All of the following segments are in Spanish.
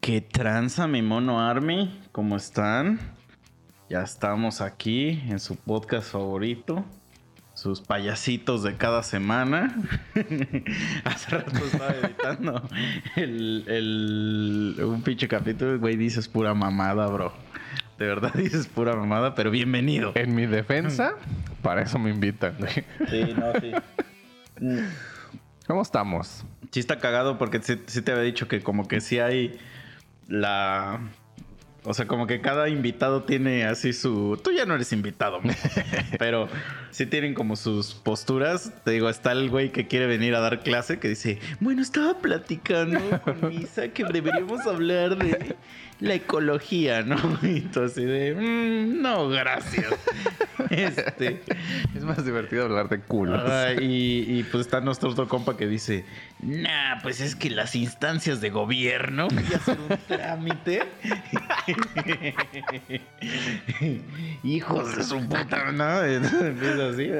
¿Qué tranza mi mono Army? ¿Cómo están? Ya estamos aquí en su podcast favorito. Sus payasitos de cada semana. Hace rato estaba editando el, el- un pinche capítulo. Güey, dices pura mamada, bro. De verdad dices pura mamada, pero bienvenido. En mi defensa, para eso me invitan. güey. Sí, no, sí. ¿Cómo estamos? Sí está cagado porque sí, sí te había dicho que como que sí hay la... O sea, como que cada invitado tiene así su... Tú ya no eres invitado, pero sí tienen como sus posturas. Te digo, está el güey que quiere venir a dar clase que dice, bueno, estaba platicando con Misa que deberíamos hablar de la ecología, ¿no? Y tú así de, "Mm, no, gracias. Este... Es más divertido hablar de culos. Ah, y, y, pues está nuestro otro compa que dice, nah, pues es que las instancias de gobierno y hacer un trámite. Hijos de su puta, ¿no? Empieza así.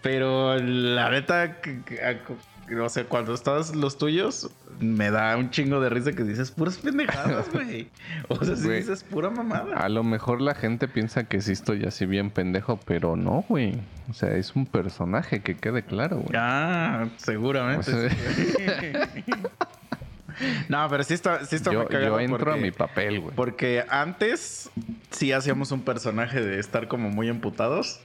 Pero la neta, o sea, cuando estás los tuyos, me da un chingo de risa que dices puras pendejadas, güey. O sea, si dices pura mamada. A lo mejor la gente piensa que sí estoy así bien pendejo, pero no, güey. O sea, es un personaje, que quede claro, güey. Ah, seguramente. O sea- sí. no, pero sí está, sí está yo, muy cagado yo entro porque, a mi papel, güey. porque antes sí hacíamos un personaje de estar como muy emputados.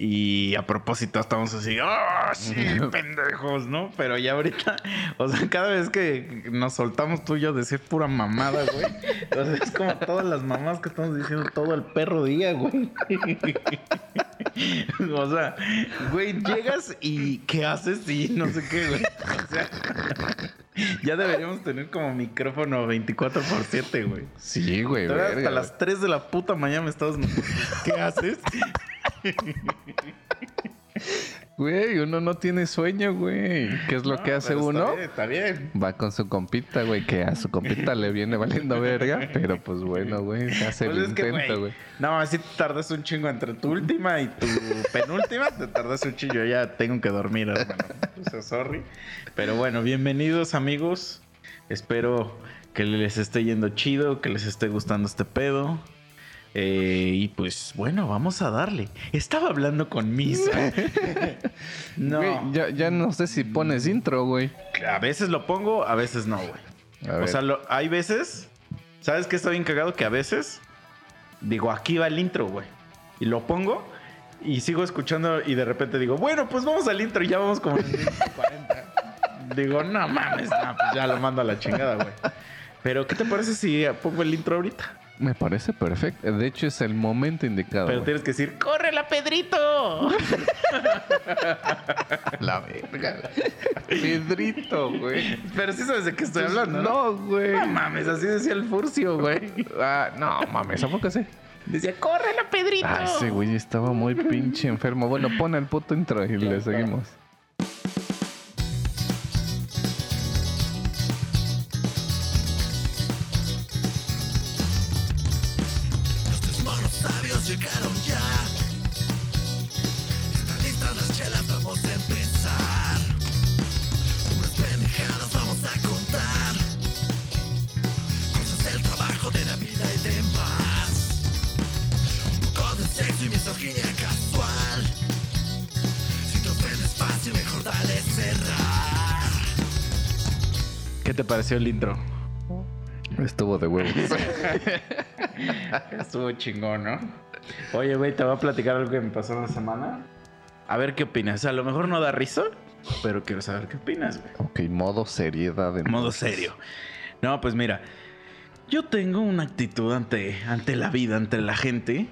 Y a propósito estamos así, ¡ah, sí, pendejos! ¿No? Pero ya ahorita, o sea, cada vez que nos soltamos tú y yo decir pura mamada, güey. O sea, es como todas las mamás que estamos diciendo todo el perro día, güey. O sea, güey, llegas y ¿qué haces? Y no sé qué, güey. O sea, ya deberíamos tener como micrófono 24 por 7, güey. Sí, güey. Verga, hasta las 3 de la puta mañana me estabas... ¿Qué haces? Güey, uno no tiene sueño, güey. ¿Qué es lo No, que hace uno? Está bien, está bien. Va con su compita, güey, que a su compita le viene valiendo verga, pero pues bueno, güey, se hace Pues el que, intento, güey. güey. No, así te tardas un chingo entre tu última y tu penúltima. Te tardas un chingo. Yo ya tengo que dormir, hermano. O sea, sorry. Pero bueno, bienvenidos, amigos. Espero que les esté yendo chido, que les esté gustando este pedo. Eh, y pues bueno, vamos a darle. Estaba hablando con Misa. no, Güey, ya, ya no sé si pones intro, güey. a veces lo pongo, a veces no, güey. A O sea, lo- hay veces, ¿sabes qué está bien cagado? Que a veces digo, aquí va el intro, güey. Y lo pongo y sigo escuchando y de repente digo, bueno, pues vamos al intro y ya vamos como en el minuto 40. Digo, no mames, no, pues ya lo mando a la chingada, güey. Pero, ¿qué te parece si pongo el intro ahorita? Me parece perfecto. De hecho, es el momento indicado. Pero güey. tienes que decir, ¡córrela, Pedrito! La verga. Pedrito, güey. Pero sí sabes de qué estoy hablando, ¿no? No, güey. No mames, así decía el furcio, güey. Ah, no, mames, ¿a poco sí? Decía, ¡córrela, Pedrito! Ah, ese güey estaba muy pinche enfermo. Bueno, pon el puto intro y le seguimos. Pareció el intro? Estuvo de huevos. Estuvo chingón, ¿no? Oye, güey, te voy a platicar algo que me pasó la semana. A ver qué opinas. A lo mejor no da risa, pero quiero saber qué opinas, güey. ok, modo seriedad. Modo serio. No, pues mira. Yo tengo una actitud ante, ante la vida, ante la gente,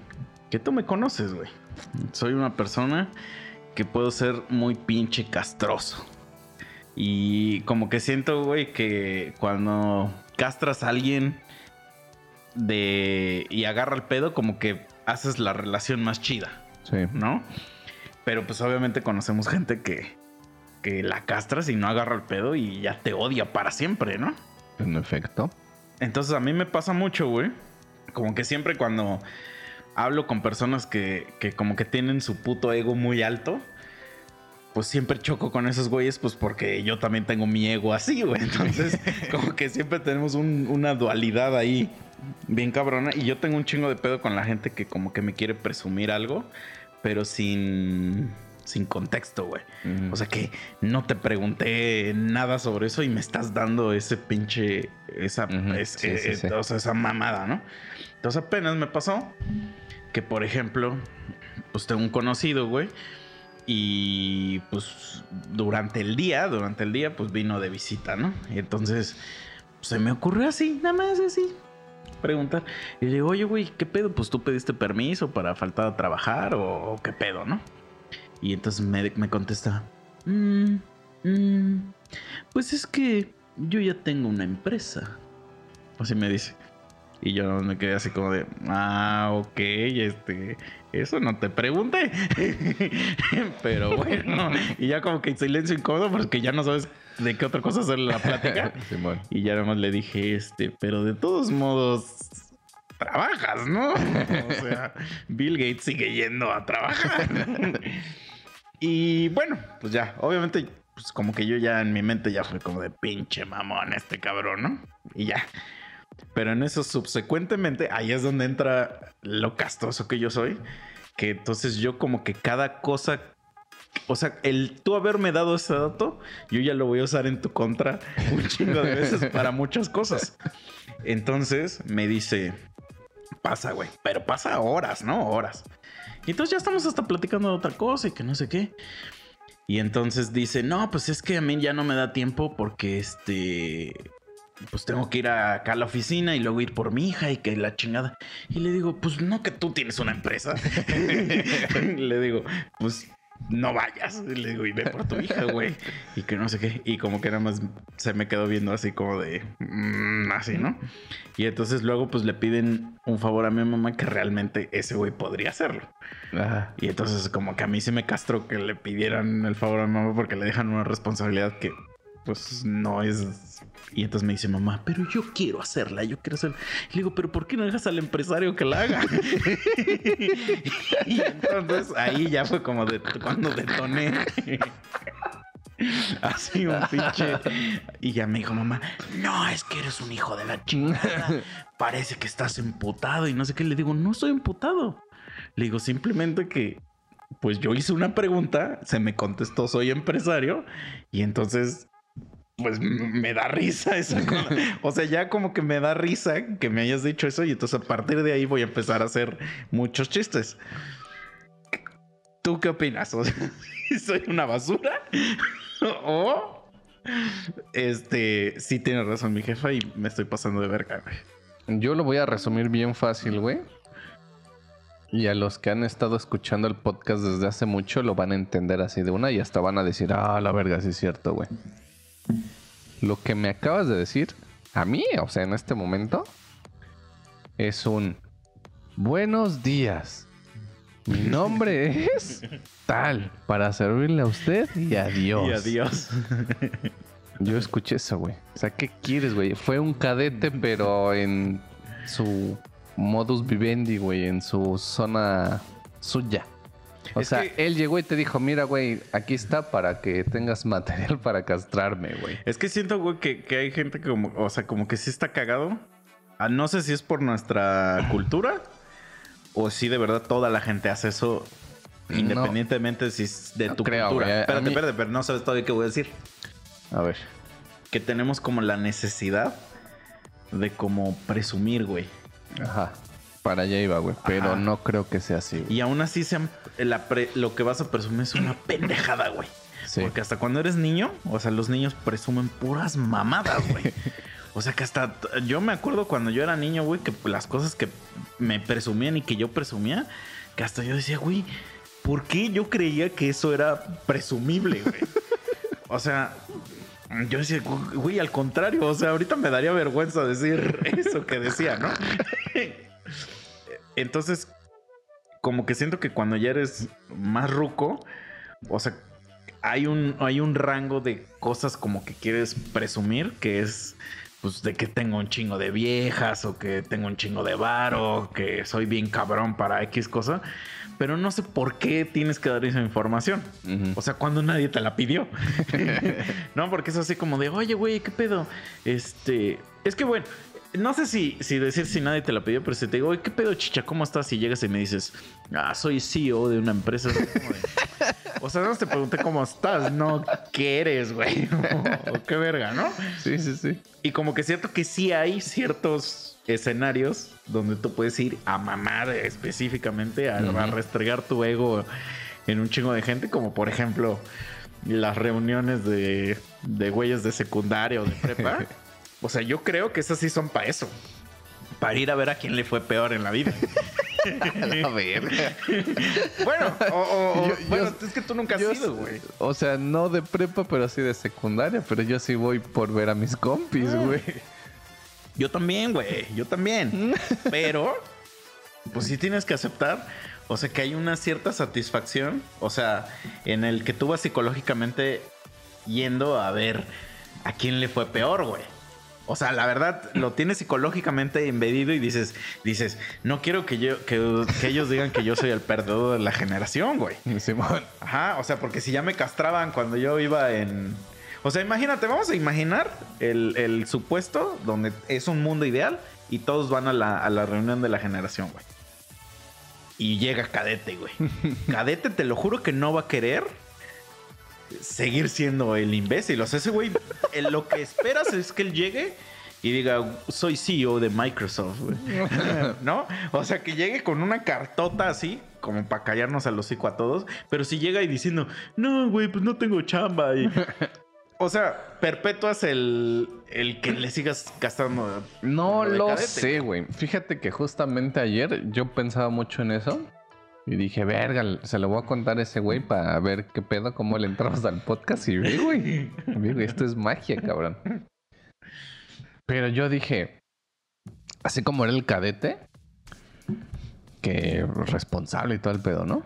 que tú me conoces, güey. Soy una persona que puedo ser muy pinche castroso. Y como que siento, güey, que cuando castras a alguien de y agarra el pedo, como que haces la relación más chida. Sí. ¿no? Pero pues obviamente conocemos gente que, que la castras y no agarra el pedo y ya te odia para siempre, ¿no? En efecto. Entonces a mí me pasa mucho, güey. Como que siempre cuando hablo con personas que, que como que tienen su puto ego muy alto, pues siempre choco con esos güeyes, pues porque yo también tengo mi ego así, güey. Entonces, como que siempre tenemos un- una dualidad ahí bien cabrona. Y yo tengo un chingo de pedo con la gente que como que me quiere presumir algo, pero sin, sin contexto, güey. O sea que no te pregunté nada sobre eso y me estás dando ese pinche, esa, es- sí, eh, sí, sí. o sea, esa mamada, ¿no? Entonces apenas me pasó que, por ejemplo, pues tengo un conocido, güey, y pues durante el día, durante el día, pues vino de visita, ¿no? Y entonces se me ocurrió así, nada más así, preguntar. Y le digo, oye, güey, ¿qué pedo? Pues tú pediste permiso para faltar a trabajar o, qué pedo, ¿no? Y entonces me, me contesta, "Mm, mm, pues es que yo ya tengo una empresa. Así me dice. Y yo me quedé así como de, ah, ok, este, eso no te pregunté. Pero bueno, y ya como que en silencio incómodo porque ya no sabes de qué otra cosa hacer la plática. Y ya nada más le dije, este, pero de todos modos, trabajas, ¿no? O sea, Bill Gates sigue yendo a trabajar. y bueno, pues ya, obviamente, pues como que yo ya en mi mente ya fue como de pinche mamón este cabrón, ¿no? Y ya. Pero en eso subsecuentemente, ahí es donde entra lo castoso que yo soy. Que entonces yo como que cada cosa o sea, el tú haberme dado ese dato, yo ya lo voy a usar en tu contra un chingo de veces para muchas cosas. Entonces me dice, pasa, güey, pero pasa horas, ¿no? Horas. Y entonces ya estamos hasta platicando de otra cosa y que no sé qué. Y entonces dice, no, pues es que a mí ya no me da tiempo porque este, pues tengo que ir acá a la oficina y luego ir por mi hija y que la chingada. Y le digo, pues no que tú tienes una empresa. le digo, pues no vayas. Y le digo, y ve por tu hija, güey. Y que no sé qué. Y como que nada más se me quedó viendo así como de, "Mm", así, ¿no? Y entonces luego pues le piden un favor a mi mamá que realmente ese güey podría hacerlo. Ajá. Y entonces como que a mí sí me castró que le pidieran el favor a mi mamá porque le dejan una responsabilidad que pues no es... Y entonces me dice mamá, pero yo quiero hacerla, yo quiero hacerla. Y le digo, pero ¿por qué no dejas al empresario que la haga? y entonces ahí ya fue como de cuando detoné. Así un pinche. Y ya me dijo mamá, no, es que eres un hijo de la chingada. Parece que estás emputado y no sé qué. Le digo, no estoy emputado. Le digo, simplemente que, pues yo hice una pregunta, se me contestó, soy empresario, y entonces, pues me da risa esa cosa. O sea, ya como que me da risa que me hayas dicho eso, y entonces a partir de ahí voy a empezar a hacer muchos chistes. ¿Tú qué opinas? O sea, ¿Soy una basura? ¿O este, sí tiene razón mi jefa y me estoy pasando de verga, güey? Yo lo voy a resumir bien fácil, güey. Y a los que han estado escuchando el podcast desde hace mucho lo van a entender así de una y hasta van a decir, ah, la verga, sí es cierto, güey. Lo que me acabas de decir, a mí, o sea, en este momento, es un buenos días. Mi nombre es tal, para servirle a usted y adiós. Y adiós. Yo escuché eso, güey. O sea, ¿qué quieres, güey? Fue un cadete, pero en su modus vivendi, güey, en su zona suya. O Es sea, que- él llegó y te dijo, mira, güey, aquí está para que tengas material para castrarme, güey. Es que siento, güey, que, que hay gente que como, o sea, como que sí está cagado. Ah, no sé si es por nuestra cultura o si de verdad toda la gente hace eso No. independientemente si es de No tu creo, cultura. güey. Espérate, mí- espérate, pero no sabes todavía qué voy a decir. A ver. Que tenemos como la necesidad de como presumir, güey. Ajá. Para allá iba, güey. Pero Ajá. no creo que sea así, güey. Y aún así sean- la pre- lo que vas a presumir es una pendejada, güey. Sí. Porque hasta cuando eres niño, o sea, los niños presumen puras mamadas, güey. O sea que hasta yo me acuerdo cuando yo era niño, güey, que las cosas que me presumían y que yo presumía, que hasta yo decía, güey, ¿por qué yo creía que eso era presumible, güey? O sea, yo decía, güey, al contrario, o sea, ahorita me daría vergüenza decir eso que decía, ¿no? Entonces, como que siento que cuando ya eres más ruco, o sea, hay un, hay un rango de cosas como que quieres presumir que es pues de que tengo un chingo de viejas o que tengo un chingo de varo, que soy bien cabrón para X cosa, pero no sé por qué tienes que dar esa información. O sea, cuando nadie te la pidió. no, porque es así como de, oye, güey, ¿qué pedo? Este, es que bueno, no sé si, si decir si nadie te la pidió, pero si te digo, oye, ¿qué pedo, chicha? ¿Cómo estás? Y llegas y me dices, ah, soy CEO de una empresa. o sea, no te pregunté cómo estás, no qué eres, güey. o qué verga, ¿no? Sí, sí, sí. Y como que es cierto que sí hay ciertos escenarios donde tú puedes ir a mamar específicamente, a, a restregar tu ego en un chingo de gente, como por ejemplo las reuniones de, de güeyes de secundaria o de prepa. o sea, yo creo que esas sí son para eso. Para ir a ver a quién le fue peor en la vida. A ver. bueno, o, o- o- Yo- bueno, yo- es que tú nunca has Yo ido, güey. O sea, no de prepa, pero sí de secundaria. Pero yo sí voy por ver a mis compis, Ah. güey. Yo también, güey. Yo también. Pero, pues sí tienes que aceptar. O sea, que hay una cierta satisfacción. O sea, en el que tú vas psicológicamente yendo a ver a quién le fue peor, güey. O sea, la verdad, lo tienes psicológicamente embedido y dices, dices, no quiero que yo, que, que ellos digan que yo soy el perdedor de la generación, güey. Simón. Ajá, o sea, porque si ya me castraban cuando yo iba en... O sea, imagínate, vamos a imaginar el, el supuesto donde es un mundo ideal y todos van a la, a la reunión de la generación, güey. Y llega Cadete, güey. Cadete, te lo juro que no va a querer seguir siendo el imbécil. O sea, ese güey, eh, lo que esperas es que él llegue y diga, soy CEO de Microsoft, güey. ¿No? O sea, que llegue con una cartota así, como para callarnos al hocico a todos, pero si llega y diciendo, no, güey, pues no tengo chamba. Y... O sea, perpetuas el, el que le sigas gastando. No lo cadete, sé, güey. Fíjate que justamente ayer yo pensaba mucho en eso. Y dije, verga, se lo voy a contar a ese güey para ver qué pedo, cómo le entramos al podcast. Y ve, güey. güey, esto es magia, cabrón. Pero yo dije, así como era el cadete, que responsable y todo el pedo, ¿no?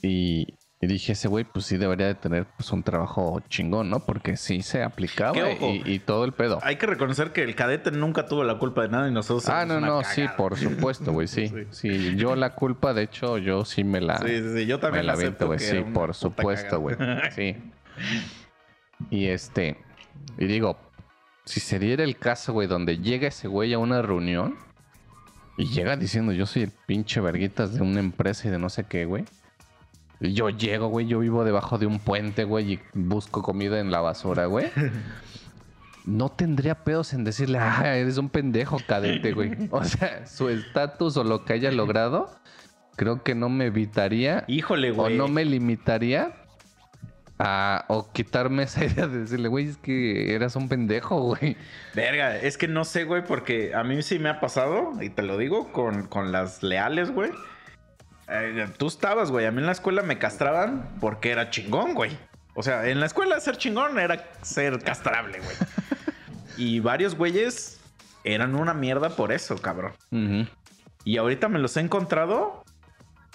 Y, y dije, ese güey, pues sí debería de tener pues, un trabajo chingón, ¿no? Porque sí se aplicaba y, y todo el pedo. Hay que reconocer que el cadete nunca tuvo la culpa de nada y nosotros. Ah, no, no, cagada. sí, por supuesto, güey, sí. Sí. sí. yo la culpa, de hecho, yo sí me la, Sí, sí, sí, yo también me la acepto aviento, güey, sí, por supuesto, güey, sí. Y este, y digo, si se diera el caso, güey, donde llega ese güey a una reunión y llega diciendo, yo soy el pinche verguitas de una empresa y de no sé qué, güey. Yo llego, güey, yo vivo debajo de un puente, güey, y busco comida en la basura, güey. No tendría pedos en decirle, ah, eres un pendejo, cadete, güey. O sea, su estatus o lo que haya logrado, creo que no me evitaría Híjole, o güey. no me limitaría a o quitarme esa idea de decirle, güey, es que eras un pendejo, güey. Verga, es que no sé, güey, porque a mí sí me ha pasado, y te lo digo, con, con las leales, güey. Eh, tú estabas, güey. A mí en la escuela me castraban porque era chingón, güey. O sea, en la escuela ser chingón era ser castrable, güey. y varios güeyes eran una mierda por eso, cabrón. Ujú. Y ahorita me los he encontrado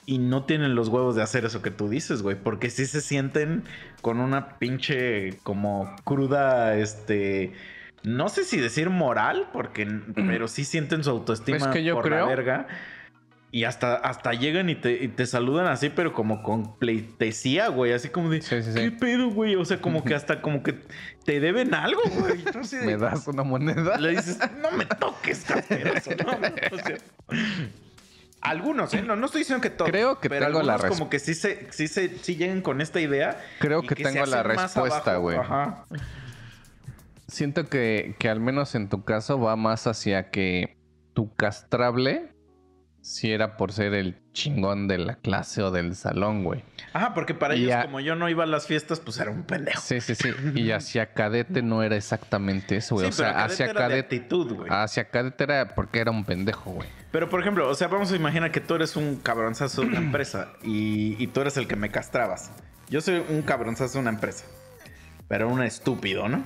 y no tienen los huevos de hacer eso que tú dices, güey. Porque sí se sienten con una pinche como cruda, este... No sé si decir moral, porque... Pero sí sienten su autoestima Es que yo por creo- la verga. Y hasta, hasta llegan y te, y te saludan así, pero como con pleitesía, güey. Así como de, Sí, sí, sí. ¿qué pedo, güey? O sea, como que hasta como que te deben algo, güey. ¿Me das una moneda? le dices, no me toques, ¿no? O sea, algunos, ¿eh? No, no estoy diciendo que todos. Creo que pero tengo la algunos como que sí se, sí se, sí llegan con esta idea. Creo que tengo la respuesta, güey. Ajá. Siento que, que al menos en tu caso va más hacia que tu castrable si era por ser el chingón de la clase o del salón, güey. Ajá, porque para Y ellos, a- como yo no iba a las fiestas, pues era un pendejo. Sí, sí, sí. Y hacia cadete no era exactamente eso, güey. Sí, o sea, pero cadete hacia era de cadete. actitud, güey. Hacia cadete era porque era un pendejo, güey. Pero, por ejemplo, o sea, vamos a imaginar que tú eres un cabronzazo de una empresa y, y tú eres el que me castrabas. Yo soy un cabronzazo de una empresa, pero un estúpido, ¿no?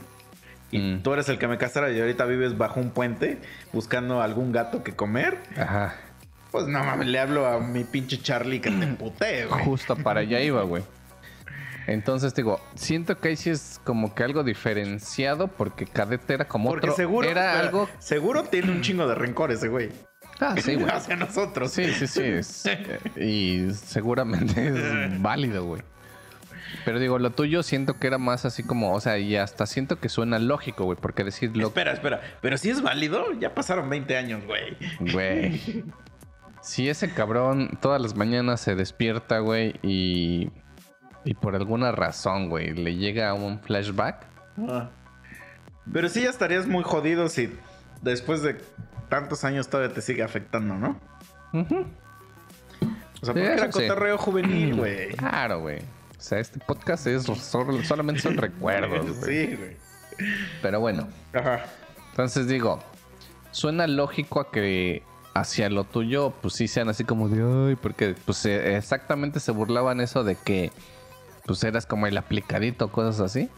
Y Mm. tú eres el que me castraba y ahorita vives bajo un puente buscando algún gato que comer. Ajá. Pues no mames, le hablo a mi pinche Charlie que te putee, güey. Justo para allá iba, güey. Entonces digo, siento que ahí sí es como que algo diferenciado porque cadete era como Porque otro. seguro. era espera, algo. Seguro tiene un chingo de rencor ese güey. Ah, sí, güey. Hacia nosotros. Sí, sí, sí. es- eh, y seguramente es válido, güey. Pero digo, lo tuyo siento que era más así como, o sea, y hasta siento que suena lógico, güey, porque decirlo, Espera, espera. Pero si es válido, ya pasaron 20 años, güey. güey. Si ese cabrón todas las mañanas se despierta, güey, y, y por alguna razón, güey, le llega un flashback, Ah. Pero sí ya estarías muy jodido si después de tantos años todavía te sigue afectando, ¿no? ujú, O sea, Sí, porque era sí. cotorreo juvenil, güey. claro, güey. O sea, este podcast es sol- solamente son recuerdos, güey. Sí, güey. Pero bueno, Ajá. Entonces digo, suena lógico a que hacia lo tuyo, pues sí sean así como de, ay, porque pues eh, exactamente se burlaban eso de que pues eras como el aplicadito, cosas así.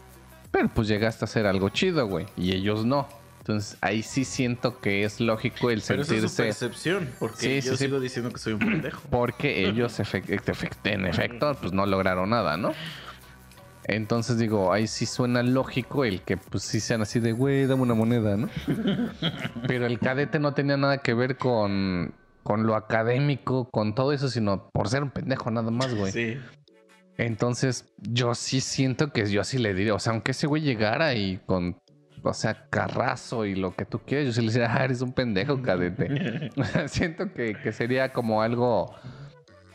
Pero pues llegaste a hacer algo chido, güey, y ellos no. Entonces ahí sí siento que es lógico el Pero esa es su sentirse... percepción, porque Sí, yo sí. sigo diciendo que soy un pendejo. Porque ellos en efecto pues no lograron nada, ¿no? Entonces digo, ahí sí suena lógico el que pues sí sean así de, güey, dame una moneda, ¿no? Pero el cadete no tenía nada que ver con, con lo académico, con todo eso, sino por ser un pendejo nada más, güey. Sí. Entonces yo sí siento que yo sí le diría, o sea, aunque ese güey llegara y con, o sea, carrazo y lo que tú quieras, yo sí le diría, ah, eres un pendejo, cadete. siento que, que sería como algo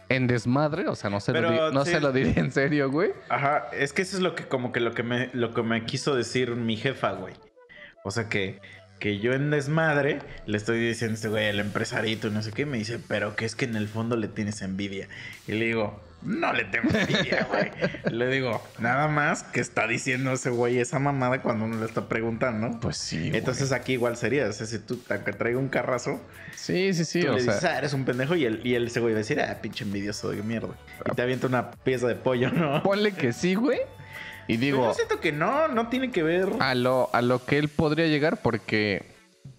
en desmadre, o sea, no se, lo, Pero no sí. se lo diría en serio, güey. Ajá, es que eso es lo que como que lo que me lo que me quiso decir mi jefa, güey. O sea que que yo en desmadre le estoy diciendo a este güey el empresarito no sé qué, y me dice, "Pero que es que en el fondo le tienes envidia." Y le digo, "No le tengo envidia, güey." le digo, "Nada más que está diciendo ese güey esa mamada cuando uno le está preguntando." Pues sí. Entonces aquí igual sería, o sea, si tú aunque traiga un carrazo, sí, sí, sí, tú o le sea. dices, ah, eres un pendejo y él, y él ese güey va a decir, ah, pinche envidioso de mierda. Y te avienta una pieza de pollo, ¿no? Ponle que sí, güey. Y Pero digo, yo siento que no, no tiene que ver. a lo, a lo que él podría llegar, porque,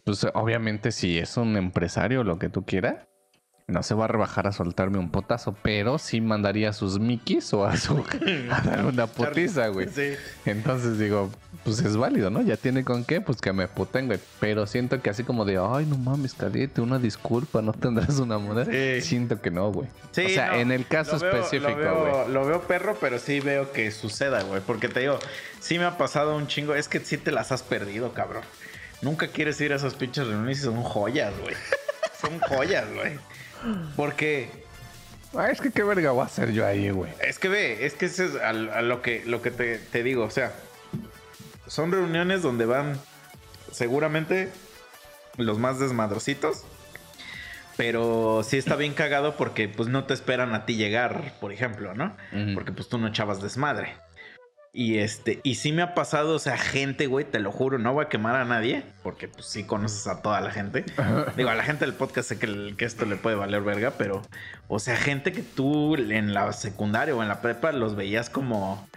pues obviamente, si es un empresario, lo que tú quieras, no se va a rebajar a soltarme un potazo, pero sí mandaría a sus Mickeys o a su a dar una putiza, güey. Sí. Entonces digo, pues es válido, ¿no? Ya tiene con qué, pues que me puten, güey. Pero siento que así como de, ay, no mames, cadete, una disculpa, no tendrás una moneda. Sí. Siento que no, güey. Sí, o sea, no, en el caso veo- específico, güey. Lo veo perro, pero sí veo que suceda, güey. Porque te digo, sí me ha pasado un chingo. Es que sí te las has perdido, cabrón. Nunca quieres ir a esas pinches reuniones y son joyas, güey. Son joyas, güey. Porque Ah, es que qué verga voy a hacer yo ahí, güey. Es que ve, es que eso es a, a lo que, lo que te, te digo. O sea, son reuniones donde van seguramente los más desmadrositos. Pero sí está bien cagado porque pues no te esperan a ti llegar, por ejemplo, ¿no? Porque pues tú no echabas desmadre. Y este, y sí me ha pasado, o sea, gente, güey, te lo juro, no voy a quemar a nadie, porque pues sí conoces a toda la gente. Digo, a la gente del podcast sé que, que esto le puede valer verga, pero, o sea, gente que tú en la secundaria o en la prepa los veías como,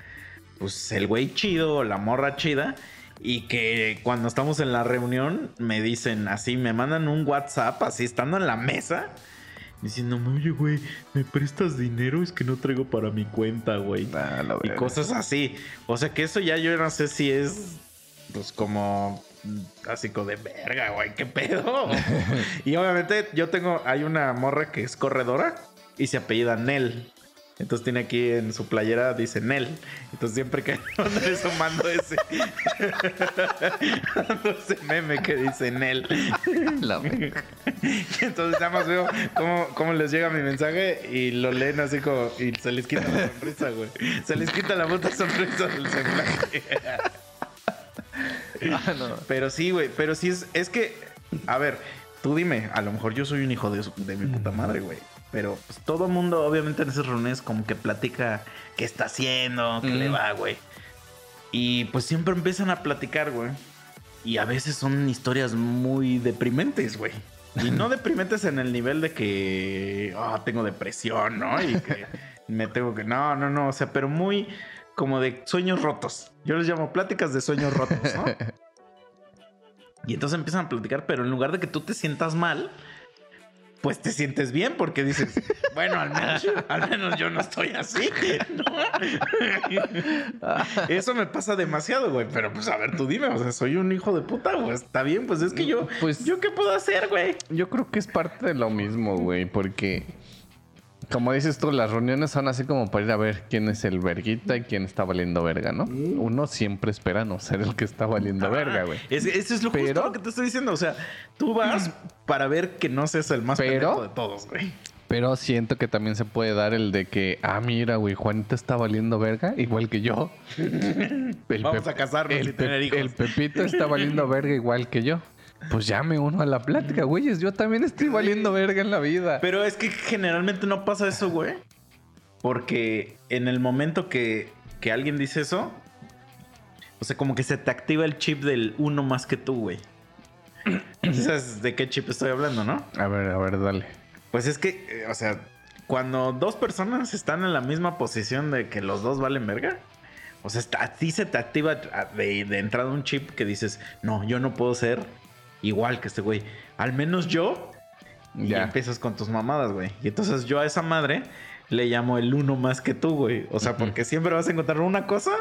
pues, el güey chido o la morra chida. Y que cuando estamos en la reunión me dicen así, me mandan un WhatsApp así estando en la mesa. Diciendo, oye, güey, ¿me prestas dinero? Es que no traigo para mi cuenta, güey. Ah, Y cosas así. O sea que eso ya yo no sé si es pues como así como de verga, güey, qué pedo. y obviamente yo tengo, hay una morra que es corredora y se apellida Nel. Entonces tiene aquí en su playera, dice Nel. Entonces siempre que mando eso, mando ese. ese meme que dice Nel. La verga. Y entonces nada más veo cómo, cómo les llega mi mensaje y lo leen así como y se les quita la sonrisa, güey. Se les quita la puta sonrisa del semblante. Ah, no. Pero sí, güey, pero sí es, es que, a ver, tú dime, a lo mejor yo soy un hijo de, de mi puta madre, güey. Pero pues, todo mundo, obviamente, en esas reuniones como que platica qué está haciendo, qué le Mm. va, güey. Y pues siempre empiezan a platicar, güey. Y a veces son historias muy deprimentes, güey. Y no deprimentes en el nivel de que ah, tengo depresión, ¿no? Y que me tengo que. No, no, no. O sea, pero muy como de sueños rotos. Yo les llamo pláticas de sueños rotos, ¿no? Y entonces empiezan a platicar, pero en lugar de que tú te sientas mal, pues te sientes bien porque dices, bueno, al menos, al menos yo no estoy así. ¿no? Eso me pasa demasiado, güey. Pero pues a ver, tú dime, o sea, soy un hijo de puta, güey. Está bien, pues es que yo, Pues- ¿yo qué puedo hacer, güey? Yo creo que es parte de lo mismo, güey, porque como dices tú, las reuniones son así como para ir a ver quién es el verguita y quién está valiendo verga, ¿no? Uno siempre espera no ser el que está valiendo verga, güey. Es, eso es lo Pero- justo lo que te estoy diciendo. O sea, tú vas para ver que no seas el más Pero- de todos, güey. Pero siento que también se puede dar el de que, ah, mira, güey, Juanita está valiendo verga, igual que yo. El Vamos Pep- a casarnos el y tener hijos. El Pepito está valiendo verga igual que yo. Pues ya me uno a la plática, güeyes. Yo también estoy valiendo verga en la vida. Pero es que generalmente no pasa eso, güey. Porque en el momento que, que alguien dice eso, o sea, como que se te activa el chip del uno más que tú, güey. ¿Sabes de qué chip estoy hablando, no? A ver, a ver, dale. Pues es que, eh, o sea, cuando dos personas están en la misma posición de que los dos valen verga, o sea, a ti se te activa de, de entrada un chip que dices, no, yo no puedo ser igual que este güey. Al menos yo. Y Ya. empiezas con tus mamadas, güey. Y entonces yo a esa madre le llamo el uno más que tú, güey. O sea, porque siempre vas a encontrar una cosa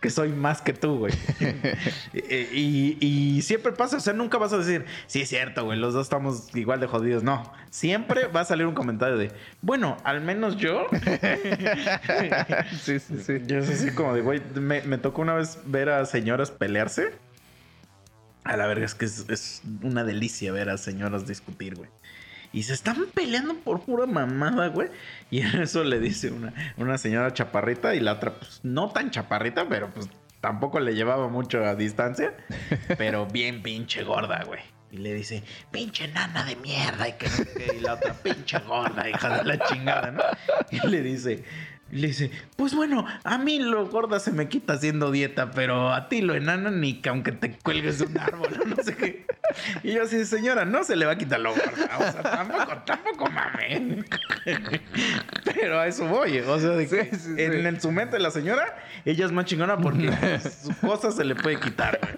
que soy más que tú, güey. y, y- y siempre pasa, o sea, nunca vas a decir, sí es cierto, güey, los dos estamos igual de jodidos. No, siempre va a salir un comentario de, bueno, al menos yo. Sí, sí, sí. Yo es así como de, güey, me, me tocó una vez ver a señoras pelearse. A la verga, es que es, es una delicia ver a señoras discutir, güey. Y se están peleando por pura mamada, güey. Y en eso le dice una, una señora chaparrita y la otra, pues no tan chaparrita, pero pues tampoco le llevaba mucho a distancia. Pero bien pinche gorda, güey. Y le dice, pinche nana de mierda. Y, que. Y la otra, pinche gorda, hija de la chingada, ¿no? Y le dice, le dice, pues bueno, a mí lo gorda se me quita haciendo dieta, pero a ti lo enano ni que aunque te cuelgues de un árbol, no sé qué. Y yo así, señora, no se le va a quitar lo gorda. O sea, tampoco, tampoco mame. Pero a eso voy. O sea, de que Sí, sí, sí. En, en su mente la señora, ella es más chingona porque pues, su cosa se le puede quitar, güey.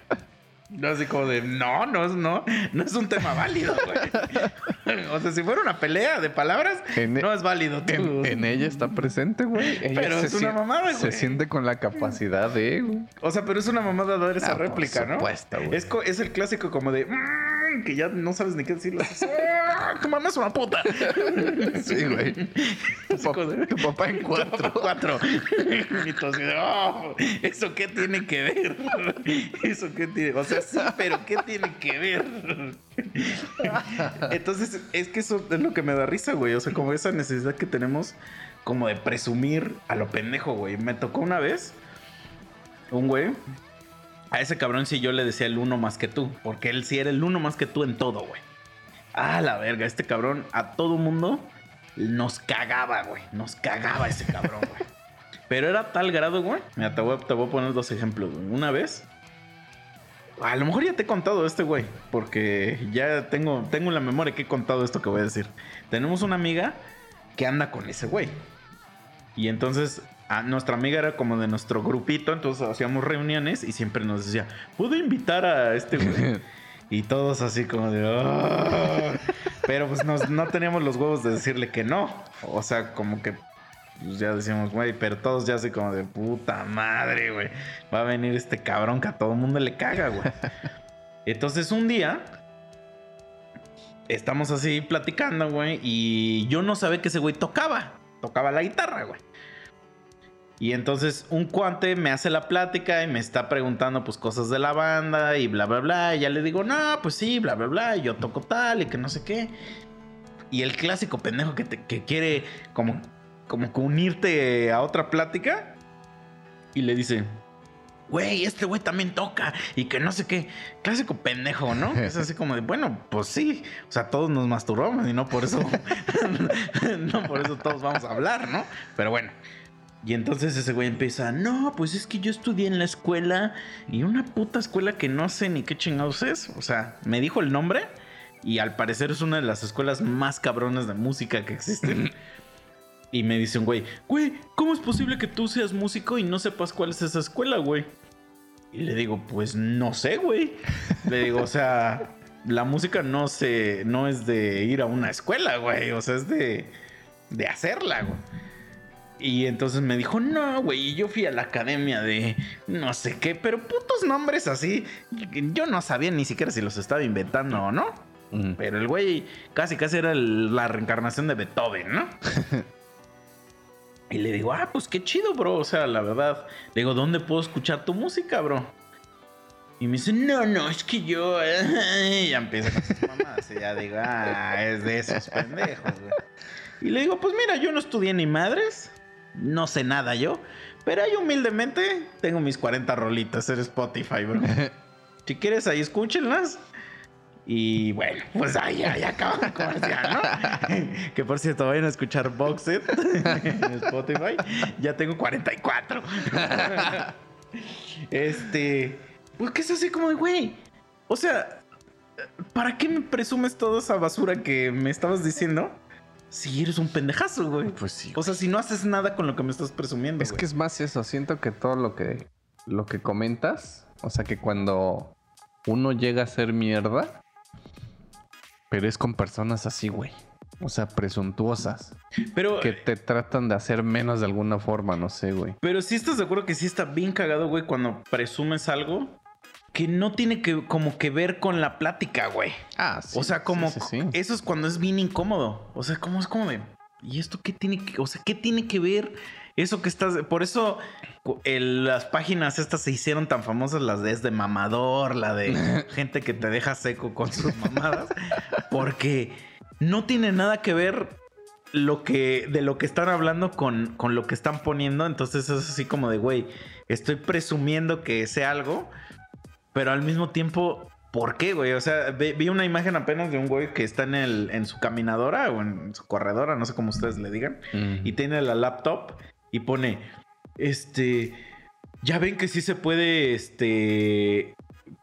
No así como de, no, no, es- no, no es un tema válido, güey. O sea, si fuera una pelea de palabras, En- no es válido. tú. En, en ella está presente, güey. Ella Pero se es una mamada, Se güey. siente con la capacidad de, güey. O sea, pero es una mamada dar esa Ah, por réplica, ¿no? supuesto, güey. Es, es el clásico como de, "Mm", que ya no sabes ni qué decirlo. "Ah, Tu mamá es una puta. Sí, güey. Tu, pap- tu papá en cuatro. Cuatro. Y tú así "Oh, ¿eso qué tiene que ver? ¿Eso qué tiene? O sea, sí, pero ¿qué tiene que ver? Entonces, es que eso es lo que me da risa, güey. O sea, como esa necesidad que tenemos como de presumir a lo pendejo, güey. Me tocó una vez un güey. A ese cabrón sí yo le decía el uno más que tú. Porque él sí era el uno más que tú en todo, güey. Ah, la verga. Este cabrón a todo mundo nos cagaba, güey. Nos cagaba ese cabrón, güey. Pero era tal grado, güey. Mira, te voy, a- poner dos ejemplos. Una vez. A lo mejor ya te he contado este, güey. Porque ya tengo, tengo en la memoria que he contado esto que voy a decir. Tenemos una amiga que anda con ese güey. Y entonces a nuestra amiga era como de nuestro grupito, entonces hacíamos reuniones y siempre nos decía, ¿puedo invitar a este güey? Y todos así como de... "Ah". Pero pues nos- no teníamos los huevos de decirle que no. O sea, como que pues, ya decíamos, güey, pero todos ya así como de puta madre, güey. Va a venir este cabrón que a todo el mundo le caga, güey. Entonces un día estamos así platicando, güey, y yo no sabía que ese güey tocaba. Tocaba la guitarra, güey. Y entonces un cuante me hace la plática y me está preguntando pues cosas de la banda y bla, bla, bla. Y ya le digo, no, pues sí, bla, bla, bla. y yo toco tal y que no sé qué. Y el clásico pendejo que, te- que quiere como, como que unirte a otra plática. Y le dice, güey, este güey también toca y que no sé qué. Clásico pendejo, ¿no? Es así como de, bueno, pues sí. O sea, todos nos masturbamos y no por eso, no por eso todos vamos a hablar, ¿no? Pero bueno. Y entonces ese güey empieza, no, pues es que yo estudié en la escuela y una puta escuela que no sé ni qué chingados es. O sea, me dijo el nombre y al parecer es una de las escuelas más cabronas de música que existen. Y me dice un güey, güey, ¿cómo es posible que tú seas músico y no sepas cuál es esa escuela, güey? Y le digo, pues no sé, güey. Le digo, o sea, la música no se, no es de ir a una escuela, güey. O sea, es de, de hacerla, güey. Y entonces me dijo, no, güey, y yo fui a la academia de no sé qué, pero putos nombres así. Yo no sabía ni siquiera si los estaba inventando o no. Pero el güey casi casi era el- la reencarnación de Beethoven, ¿no? y le digo, ah, pues qué chido, bro. O sea, la verdad. Le digo, ¿dónde puedo escuchar tu música, bro? Y me dice, no, no, es que yo. Y ya empieza con sus mamadas. Y ya digo, ah, es de esos pendejos, güey. Y le digo, pues mira, yo no estudié ni madres. No sé nada yo. Pero ahí humildemente tengo mis 40 rolitas en Spotify, bro. Si quieres, ahí escúchenlas. Y bueno, pues ahí ya acabamos el comercial, ¿no? que por cierto, vayan a escuchar Boxed en Spotify. Ya tengo 44. este. Pues que es así como de, güey. O sea, ¿para qué me presumes toda esa basura que me estabas diciendo? Si eres un pendejazo, güey. Pues sí. O sea, si no haces nada con lo que me estás presumiendo. Es güey. que es más eso, siento que todo lo que lo que comentas, o sea que cuando uno llega a ser mierda, pero es con personas así, güey. O sea, presuntuosas, Pero, que te tratan de hacer menos de alguna forma, no sé, güey. pero sí estás de acuerdo que sí está bien cagado, güey, cuando presumes algo que no tiene que como que ver con la plática, güey. Ah, o sea, como sí, sí, sí. eso es cuando es bien incómodo. O sea, como es como de ¿y esto qué tiene que, o sea, qué tiene que ver eso que estás, por eso el- las páginas estas se hicieron tan famosas, las de es de mamador, la de gente que te deja seco con sus mamadas, porque no tiene nada que ver lo que de lo que están hablando con, con lo que están poniendo, entonces es así como de, güey, estoy presumiendo que sé algo, pero al mismo tiempo, ¿por qué, güey? O sea, vi una imagen apenas de un güey que está en, el, en su caminadora o en su corredora, no sé cómo ustedes le digan, Mm. y tiene la laptop y pone, este, ya ven que sí se puede, este,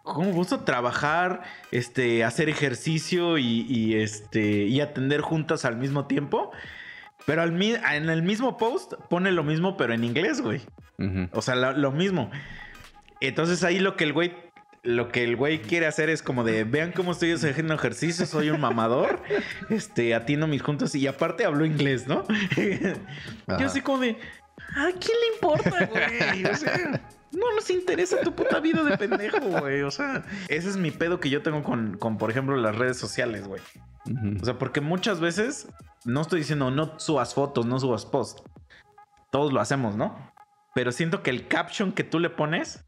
¿cómo gusta trabajar, este, hacer ejercicio y, y, este, y atender juntas al mismo tiempo? Pero al, en el mismo post pone lo mismo, pero en inglés, güey. O sea, lo, lo mismo. Entonces ahí lo que el güey. Lo que el güey quiere hacer es como de vean cómo estoy haciendo ejercicio, soy un mamador, este, atiendo mis juntas y aparte hablo inglés, ¿no? Ajá. Yo así como de, ¿a quién le importa, güey? O sea, no nos interesa tu puta vida de pendejo, güey. O sea, ese es mi pedo que yo tengo con, con por ejemplo, las redes sociales, güey. O sea, porque muchas veces no estoy diciendo no subas fotos, no subas post. Todos lo hacemos, ¿no? Pero siento que el caption que tú le pones,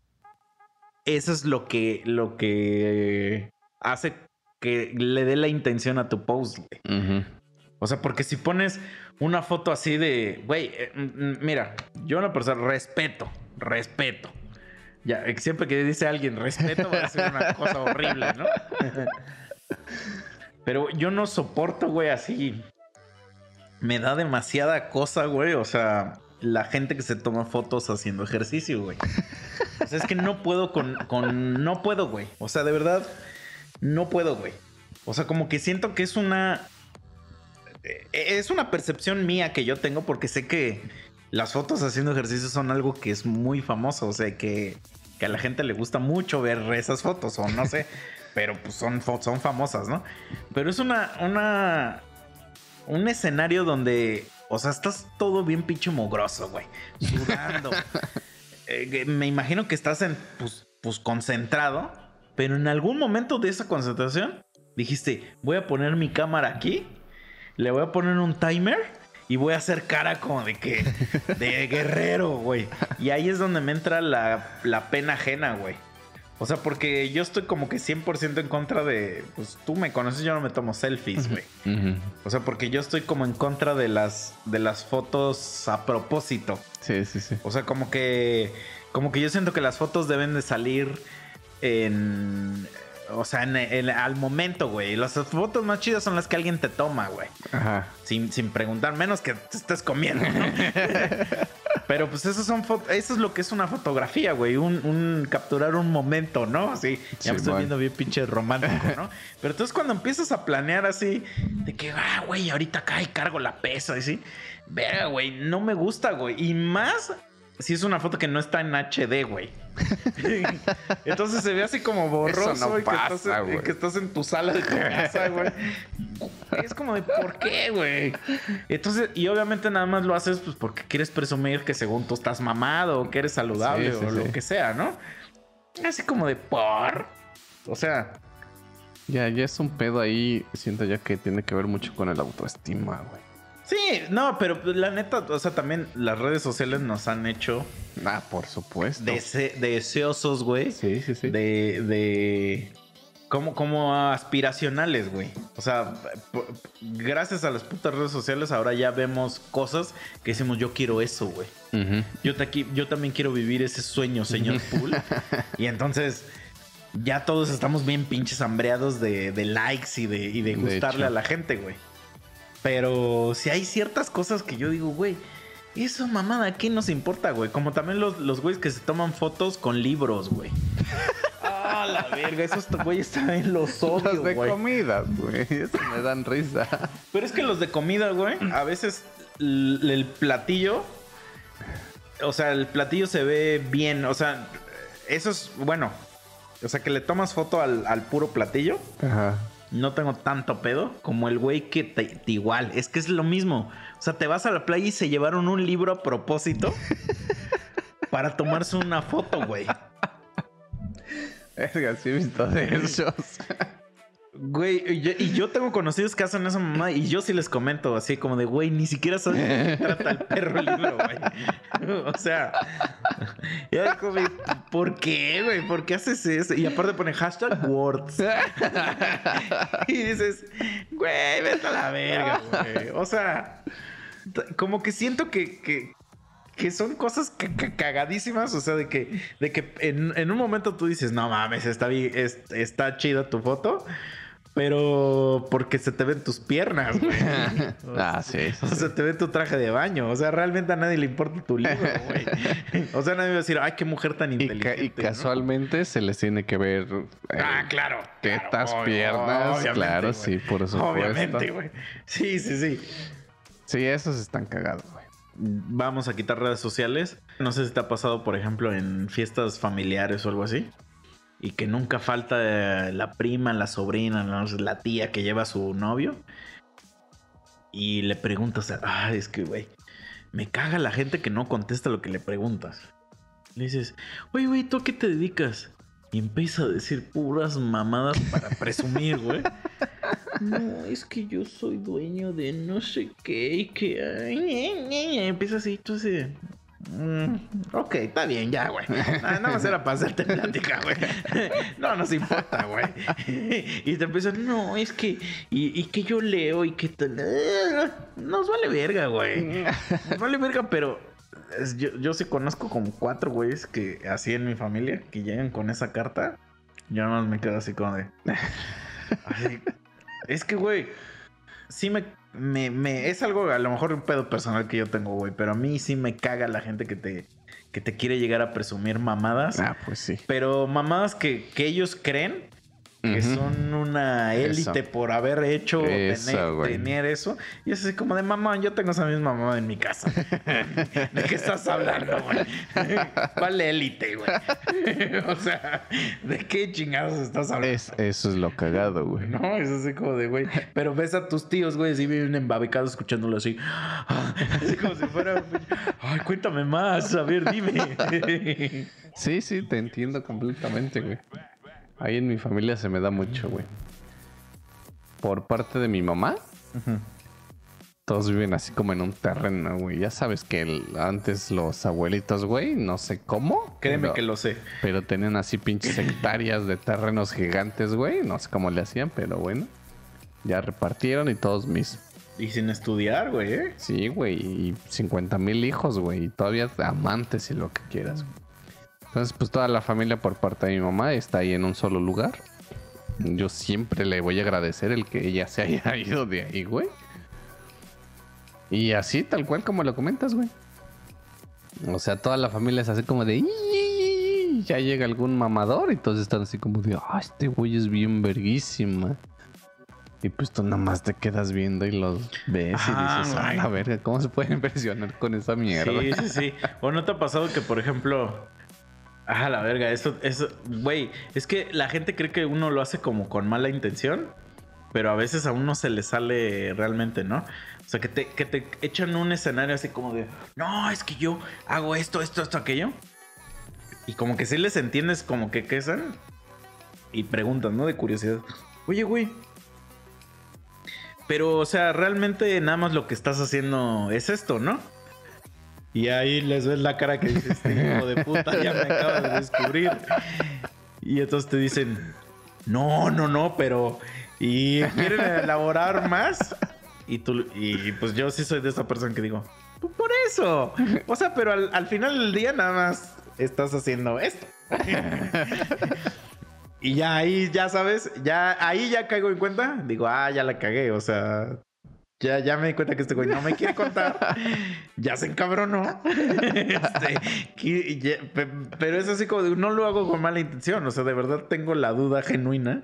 eso es lo que, lo que hace que le dé la intención a tu post, güey. O sea, porque si pones una foto así de, güey, eh, mm, mm, mira, yo una persona, respeto, respeto. Ya, eh, siempre que dice alguien respeto va a ser una cosa horrible, ¿no? Pero yo no soporto, güey, así. Me da demasiada cosa, güey. O sea, la gente que se toma fotos haciendo ejercicio, güey. O sea, es que no puedo con, con- no puedo, güey. O sea, de verdad, no puedo, güey. O sea, como que siento que es una, eh, es una percepción mía que yo tengo porque sé que las fotos haciendo ejercicio son algo que es muy famoso. O sea, que, que a la gente le gusta mucho ver esas fotos o no sé. pero pues son, son famosas, ¿no? Pero es una, una, un escenario donde, o sea, estás todo bien pinche mugroso, güey. Sudando. Eh, me imagino que estás en, pues, pues concentrado, pero en algún momento de esa concentración dijiste, voy a poner mi cámara aquí, le voy a poner un timer y voy a hacer cara como de que, de guerrero, güey. Y ahí es donde me entra la, la pena ajena, güey. O sea, porque yo estoy como que 100% en contra de, pues tú me conoces, yo no me tomo selfies, güey. O sea, porque yo estoy como en contra de las, de las fotos a propósito. Sí, sí, sí. O sea, como que. Como que yo siento que las fotos deben de salir en. O sea, en, al momento, güey. Las fotos más chidas son las que alguien te toma, güey. Ajá. Sin, sin preguntar, menos que te estés comiendo, ¿no? Pero pues eso son eso es lo que es una fotografía, güey. Un, un capturar un momento, ¿no? Así, ya me estoy viendo bien pinche romántico, ¿no? Pero entonces cuando empiezas a planear así, de que, ah, güey, ahorita acá y cargo la pesa, así. Verga, güey, no me gusta, güey. Y más si es una foto que no está en HD, güey. Entonces se ve así como borroso Eso no y, que estás, pasa, en- y güey. que estás en tu sala de tu casa, güey. Es como de, ¿por qué, güey? Entonces, y obviamente nada más lo haces pues porque quieres presumir que según tú estás mamado o que eres saludable Sí, sí, o lo sí. que sea, ¿no? Así como de, ¿por? O sea, Ya, ya es un pedo ahí. Siento ya que tiene que ver mucho con el autoestima, güey. Sí, no, pero pues, la neta, o sea, también las redes sociales nos han hecho Ah, por supuesto. dese- deseosos, güey. Sí, sí, sí. de, de como, como aspiracionales, güey. O sea, gracias a las putas redes sociales ahora ya vemos cosas que decimos, yo quiero eso, güey. Yo, te aquí- yo también quiero vivir ese sueño, señor Pool. y entonces ya todos estamos bien pinches hambreados de, de likes y de, y de De gustarle a la gente, güey. Pero si hay ciertas cosas que yo digo, güey, eso mamada, ¿qué nos importa, güey? Como también los, los güeyes que se toman fotos con libros, güey. Ah, la verga, esos güeyes también los odio, Los de güey. comidas, güey. Eso me dan risa. Pero es que los de comida, güey, a veces el platillo, o sea, el platillo se ve bien, o sea, eso es, bueno, o sea, que le tomas foto al, al puro platillo, Ajá. No tengo tanto pedo como el güey que te, te igual, es que es lo mismo, o sea, te vas a la playa y se llevaron un libro a propósito para tomarse una foto, güey. Verga, sí he visto de esos. Güey, y yo, tengo conocidos que hacen esa mamá y yo sí les comento así como de, güey, ni siquiera sabes de qué trata el perro el libro, güey. O sea, ya como, ¿por qué, güey? ¿Por qué haces eso? Y aparte pone hashtag words. Y dices, güey, vete a la verga, güey. O sea, como que siento que, que, que son cosas ca- ca- cagadísimas. O sea, de que, de que en, un momento tú dices, no mames, está, está chida tu foto. Pero porque se te ven tus piernas, güey. O ah, sí. sí, o sea, te ve tu traje de baño. O sea, realmente a nadie le importa tu libro, güey. O sea, nadie va a decir, ay, qué mujer tan Y, ca- inteligente. y ¿no? casualmente se les tiene que ver eh, Ah, claro. tetas, claro, piernas. claro, sí, por supuesto. Obviamente, güey. Sí, sí, sí. Sí, esos están cagados, güey. Vamos a quitar redes sociales. No sé si te ha pasado, por ejemplo, en fiestas familiares o algo así. Y que nunca falta eh, la prima, la sobrina, la tía que lleva a su novio. Y le preguntas, ah, es que, güey, me caga la gente que no contesta lo que le preguntas. Le dices, oye, güey, ¿tú a qué te dedicas? Y empieza a decir puras mamadas para presumir, güey. No, es que yo soy dueño de no sé qué y que... ay, ñe, ñe. Empieza así, tú así... mm, ok, está bien, ya, güey. Nada nada más era para hacerte plática, güey. No nos importa, güey. Y te empiezan, no, es que... Y, y que yo leo y que... te- Nos vale verga, güey. Nos vale verga, pero... yo, yo sí conozco como cuatro güeyes que así en mi familia que llegan con esa carta. Yo nada más me quedo así como de... Es que, güey, sí me, me, me- Es algo, a lo mejor un pedo personal que yo tengo, güey, pero a mí sí me caga la gente que te, que te quiere llegar a presumir mamadas. Ah, pues sí. Pero mamadas que, que ellos creen que son una élite por haber hecho Eso, tener, eso. Y es así como de mamá, yo tengo esa misma mamá en mi casa. ¿De qué estás hablando, güey? ¿Cuál élite, güey? o sea, ¿de qué chingados estás hablando? Es, eso es lo cagado, güey. No, es así como de, güey. Pero ves a tus tíos, güey, así viven embabicados escuchándolo así. Así como si fuera. Ay, cuéntame más. A ver, dime. Sí, sí, te entiendo completamente, güey. Ahí en mi familia se me da mucho, güey. Por parte de mi mamá, todos viven así como en un terreno, güey. Ya sabes que el- antes los abuelitos, güey, no sé cómo. Créeme pero- que lo sé. Pero tenían así pinches hectáreas de terrenos gigantes, güey. No sé cómo le hacían, pero bueno. Ya repartieron y todos mis. Y sin estudiar, güey, ¿eh? Sí, güey. Y 50 mil hijos, güey. Y todavía amantes y lo que quieras. güey. Entonces, pues toda la familia por parte de mi mamá está ahí en un solo lugar. Yo siempre le voy a agradecer el que ella se haya ido de ahí, güey. Y así, tal cual como lo comentas, güey. O sea, toda la familia es así como de... Ya llega algún mamador y todos están así como de... Ah, este güey es bien verguísima. Y pues tú nada más te quedas viendo y los ves Ajá, y dices, ah, güey. la verga, ¿cómo se puede impresionar con esa mierda? Sí, sí, sí. ¿O no te ha pasado que, por ejemplo, ah, la verga, eso, eso, güey, es que la gente cree que uno lo hace como con mala intención, pero a veces a uno se le sale realmente, ¿no? O sea, que te, que te echan un escenario así como de, no, es que yo hago esto, esto, esto, aquello. Y como que sí les entiendes como que qué. Y preguntan, ¿no? De curiosidad. Oye, güey. Pero, o sea, realmente nada más lo que estás haciendo es esto, ¿no? Y ahí les ves la cara que dices, este hijo de puta, ya me acabas de descubrir. Y entonces te dicen, no, no, no, pero. ¿Y quieren elaborar más? Y tú, y pues yo sí soy de esa persona que digo, "Pues por eso. O sea, pero al, al final del día nada más estás haciendo esto. y ya ahí, ya sabes, ya ahí ya caigo en cuenta. Digo, ah, ya la cagué. O sea, ya, ya me di cuenta que este güey no me quiere contar. ya se encabronó. Este, que- ya- pero es así como de, no lo hago con mala intención. O sea, de verdad tengo la duda genuina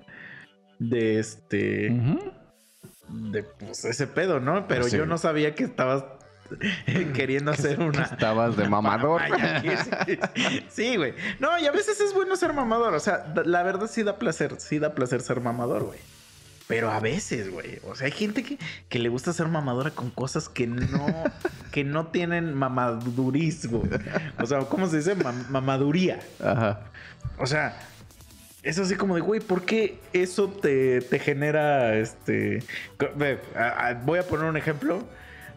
de este. De pues ese pedo, ¿no? Pero sí. yo no sabía que estabas queriendo hacer una. Estabas de mamador. Sí. Güey. No, y a veces es bueno ser mamador. O sea, la verdad sí da placer. Sí da placer ser mamador, güey. Pero a veces, güey. O sea, hay gente que, que le gusta ser mamadora con cosas que no, que no tienen mamadurismo. O sea, ¿cómo se dice? Mam- mamaduría. Ajá. O sea, es así como de, güey, ¿por qué eso te, te genera este... voy a poner un ejemplo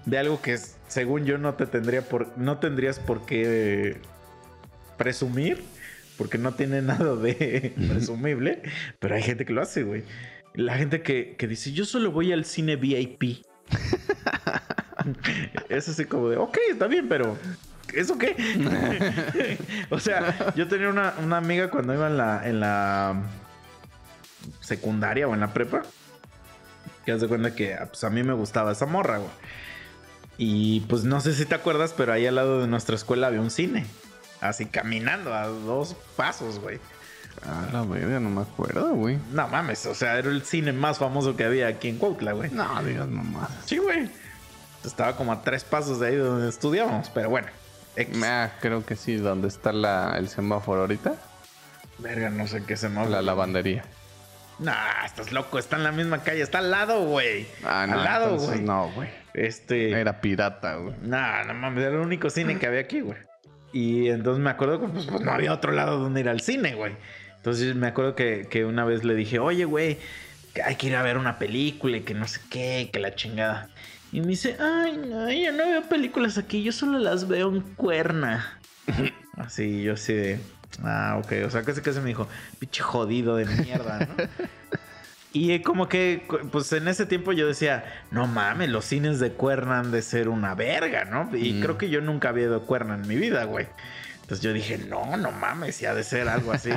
de algo que según yo no te tendría por... No tendrías por qué presumir, porque no tiene nada de presumible, pero hay gente que lo hace, güey. La gente que, que dice, yo solo voy al cine VIP. es así como de, ok, está bien, pero ¿eso qué? o sea, yo tenía una, una amiga cuando iba en la, en la secundaria o en la prepa, que haz de cuenta que ah, pues, a mí me gustaba esa morra, güey. Y pues no sé si te acuerdas, pero ahí al lado de nuestra escuela había un cine. Así caminando a dos pasos, güey. Ah, la verga, no me acuerdo, güey. No mames, o sea, era el cine más famoso que había aquí en Cuautla, güey. No, digas mamás. Sí, güey. Estaba como a tres pasos de ahí donde estudiábamos, pero bueno. X. Ah, creo que sí, donde está la, el semáforo ahorita. Verga, no sé qué se me La lavandería. Nah, estás loco, está en la misma calle, está al lado, güey. Ah, no, al lado, güey. no, güey. Este. Era pirata, güey. Nah, no mames, era el único cine que había aquí, güey. Y entonces me acuerdo que pues, pues, no había otro lado donde ir al cine, güey. Entonces me acuerdo que, que una vez le dije, oye, güey, hay que ir a ver una película y que no sé qué, que la chingada. Y me dice, ay, no, yo no veo películas aquí, yo solo las veo en cuerna. así, yo así de, ah, ok, o sea, casi casi me dijo, pinche jodido de mierda, ¿no? Y como que, pues en ese tiempo yo decía, no mames, los cines de Cuerna han de ser una verga, ¿no? Y Mm. creo que yo nunca había ido a Cuerna en mi vida, güey. Entonces yo dije, no, no mames, ya ha de ser algo así.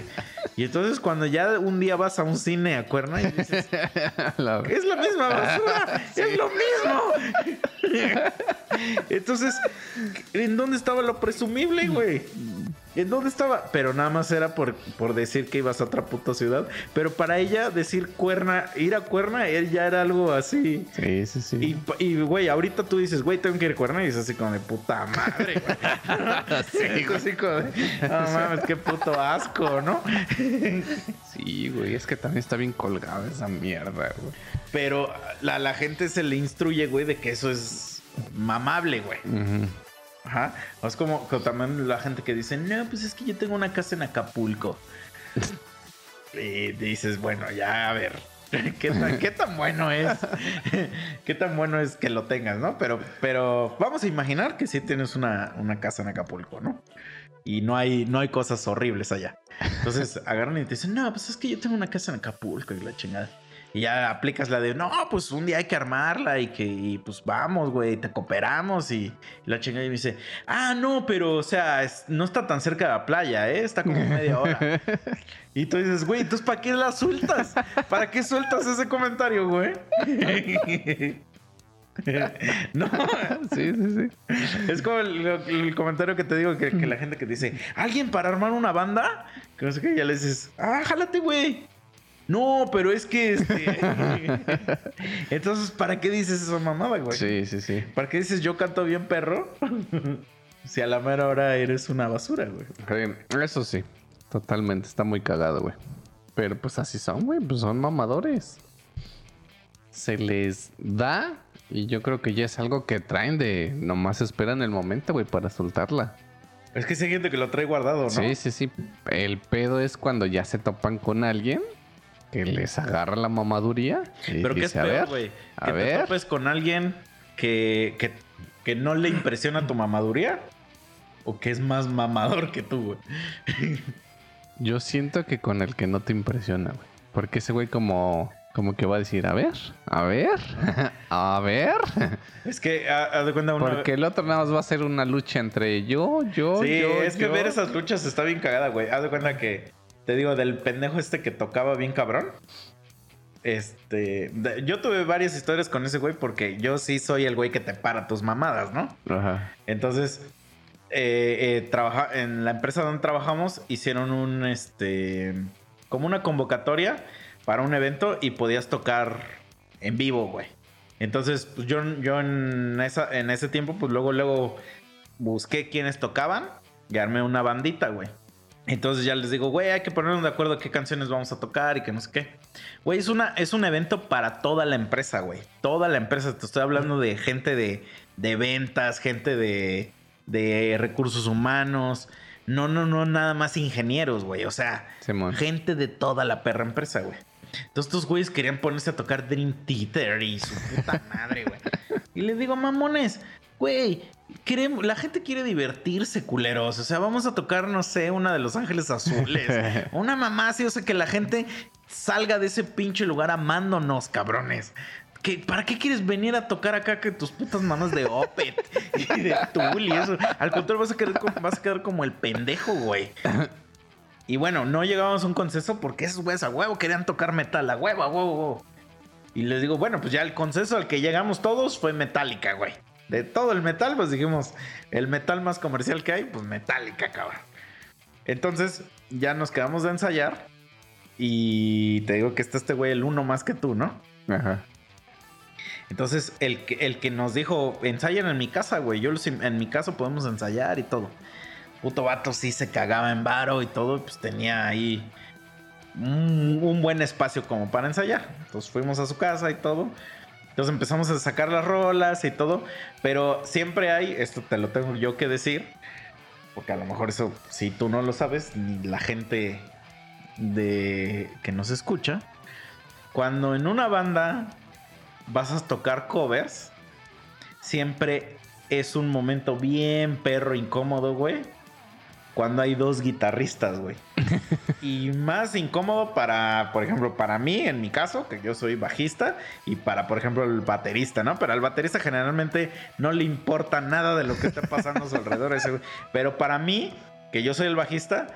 y entonces cuando ya un día vas a un cine a Cuerna y dices, La- es la misma basura, es lo mismo. Entonces, ¿en dónde estaba lo presumible, güey? ¿En dónde estaba? Pero nada más era por, por decir que ibas a otra puta ciudad. Pero para ella decir cuerna, ir a cuerna, él ya era algo así. Sí, sí, sí. Y, güey, ahorita tú dices, güey, tengo que ir a cuerna y es así como de puta madre, güey. Sí, así como de, no mames, qué puto asco, ¿no? Sí, güey. Es que también está bien colgada esa mierda, güey. Pero la, la gente se le instruye, güey, de que eso es mamable, güey. Ujú. Ajá. O es como, como también la gente que dice, no, pues es que yo tengo una casa en Acapulco. y dices, bueno, ya a ver. ¿Qué tan, qué tan bueno es? ¿Qué tan bueno es que lo tengas, no? Pero, pero vamos a imaginar que sí tienes una, una casa en Acapulco, ¿no? Y no hay, no hay cosas horribles allá. Entonces agarran y te dicen, no, pues es que yo tengo una casa en Acapulco y la chingada. Y ya aplicas la de, no, pues un día hay que armarla y que, y pues vamos, güey, te cooperamos y, y la chingada y me dice, ah, no, pero, o sea, es- no está tan cerca de la playa, ¿eh? Está como media hora. y tú dices, güey, entonces, ¿para qué la sueltas? ¿Para qué sueltas ese comentario, güey? no, Sí, sí, sí. es como el, el comentario que te digo que, que la gente que dice, ¿alguien para armar una banda? Que no sé qué, ya le dices, ah, jálate, güey. No, pero es que este. Entonces, ¿para qué dices esa mamada, güey? Sí, sí, sí. ¿Para qué dices yo canto bien perro? si a la mera hora eres una basura, güey. Eso sí, totalmente. Está muy cagado, güey. Pero pues así son, güey. Pues son mamadores. Se les da y yo creo que ya es algo que traen de... Nomás esperan el momento, güey, para soltarla. Es que sí hay gente que lo trae guardado, ¿no? Sí, sí, sí. El pedo es cuando ya se topan con alguien que les agarra la mamaduría. Y Pero ¿qué es dice, peor, ver, güey? Que te ver. topes con alguien que, que, que no le impresiona tu mamaduría. O que es más mamador que tú, güey. Yo siento que con el que no te impresiona, güey. Porque ese güey como, como que va a decir, a ver, a ver, a ver. Es que, ha- haz de cuenta, una Porque el otro nada más va a ser una lucha entre yo, yo, Sí, yo, es que ver esas luchas está bien cagada, güey. Haz de cuenta que, te digo, del pendejo este que tocaba bien cabrón. Este, de- yo tuve varias historias con ese güey porque yo sí soy el güey que te para tus mamadas, ¿no? Ajá. Entonces, eh, eh, trabaja, en la empresa donde trabajamos hicieron un, este, como una convocatoria para un evento y podías tocar en vivo, güey. Entonces, pues yo, yo en, esa, en ese tiempo, pues luego, luego busqué quiénes tocaban y armé una bandita, güey. Entonces ya les digo, güey, hay que ponernos de acuerdo qué canciones vamos a tocar y que no sé qué. Güey, es, una, es un evento para toda la empresa, güey. Toda la empresa. Te estoy hablando de gente de, de ventas, gente de, de recursos humanos. No, no, no, nada más ingenieros, güey. O sea, gente de toda la perra empresa, güey. Entonces estos güeyes querían ponerse a tocar Dream Theater y su puta madre, güey. Y les digo, mamones, güey, queremos, la gente quiere divertirse, culeros. O sea, vamos a tocar, no sé, una de Los Ángeles Azules. una mamá así, o sea, que la gente salga de ese pinche lugar amándonos, cabrones. ¿Qué, ¿Para qué quieres venir a tocar acá que tus putas manos de Opet y de Tool y eso? Al contrario, vas a quedar como, vas a quedar como el pendejo, güey. Y bueno, no llegábamos a un consenso porque esos güeyes a huevo querían tocar metal, a huevo, a huevo, a huevo. Y les digo, bueno, pues ya el consenso al que llegamos todos fue Metallica, güey. De todo el metal, pues dijimos, el metal más comercial que hay, pues Metallica, cabrón. Entonces, ya nos quedamos de ensayar. Y te digo que está este güey el uno más que tú, ¿no? Ajá. Entonces, el que, el que nos dijo, ensayan en mi casa, güey. Yo los- en mi casa podemos ensayar y todo. Puto vato sí se cagaba en varo y todo. Pues tenía ahí un, un buen espacio como para ensayar. Entonces fuimos a su casa y todo. Entonces empezamos a sacar las rolas y todo. Pero siempre hay, esto te lo tengo yo que decir. Porque a lo mejor eso, si tú no lo sabes, ni la gente de que nos escucha. Cuando en una banda vas a tocar covers, siempre es un momento bien perro incómodo, güey. Cuando hay dos guitarristas, güey. y más incómodo para, por ejemplo, para mí, en mi caso, que yo soy bajista, y para, por ejemplo, el baterista, ¿no? Pero al baterista generalmente no le importa nada de lo que esté pasando a su alrededor. ese güey. Pero para mí, que yo soy el bajista,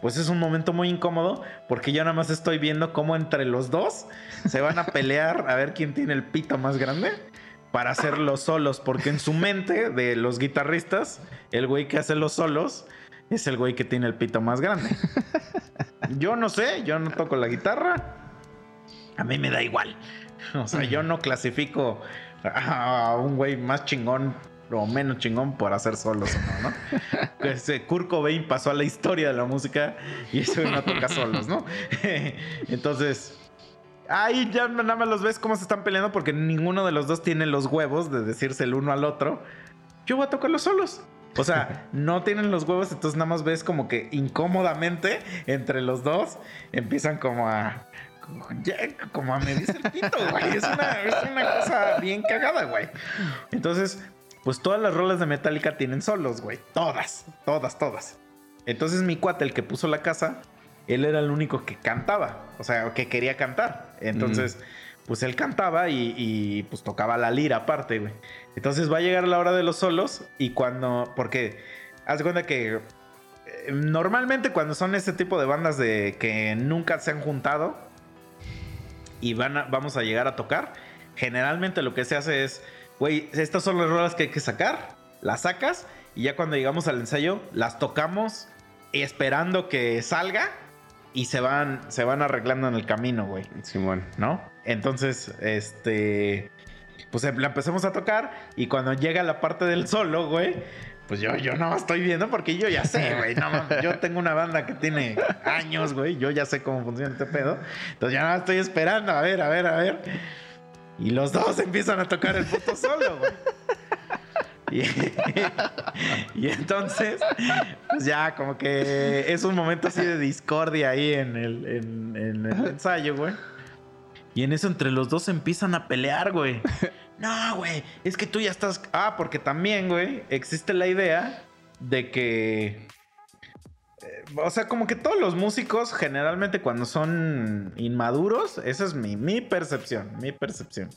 pues es un momento muy incómodo porque yo nada más estoy viendo cómo entre los dos se van a pelear a ver quién tiene el pito más grande para hacer los solos, porque en su mente de los guitarristas, el güey que hace los solos es el güey que tiene el pito más grande. Yo no sé, yo no toco la guitarra, a mí me da igual. O sea, yo no clasifico a un güey más chingón o menos chingón por hacer solos o no, ¿no? Ese Kurt Cobain pasó a la historia de la música y güey no toca solos, ¿no? Entonces, ahí ya nada más los ves cómo se están peleando porque ninguno de los dos tiene los huevos de decirse el uno al otro. Yo voy a tocar los solos. O sea, no tienen los huevos, entonces nada más ves como que incómodamente entre los dos empiezan como a. como a medirse el pito, güey. Es una, es una cosa bien cagada, güey. Entonces, pues todas las rolas de Metallica tienen solos, güey. Todas, todas, todas. Entonces mi cuate, el que puso la casa, él era el único que cantaba. O sea, que quería cantar. Entonces, pues él cantaba y, y, pues tocaba la lira aparte, güey. Entonces va a llegar la hora de los solos y cuando... Porque, haz de cuenta que... eh, Normalmente cuando son este tipo de bandas de que nunca se han juntado y van a- vamos a llegar a tocar, generalmente lo que se hace es, güey, estas son las rolas que hay que sacar, las sacas y ya cuando llegamos al ensayo las tocamos esperando que salga y se van, se van arreglando en el camino, güey. Simón. ¿no? Entonces, este, pues em- la empezamos a tocar y cuando llega la parte del solo, güey, pues yo, yo no estoy viendo porque yo ya sé, güey, no yo tengo una banda que tiene años, güey, yo ya sé cómo funciona este pedo, entonces ya nada estoy esperando, a ver, a ver, a ver. Y los dos empiezan a tocar el puto solo, güey. Y, entonces, pues ya como que es un momento así de discordia ahí en el, en el ensayo, güey. Y en eso entre los dos se empiezan a pelear, güey. No, güey, es que tú ya estás... Ah, porque también, güey, existe la idea de que... eh, O sea, como que todos los músicos generalmente cuando son inmaduros, esa es mi, mi percepción, mi percepción.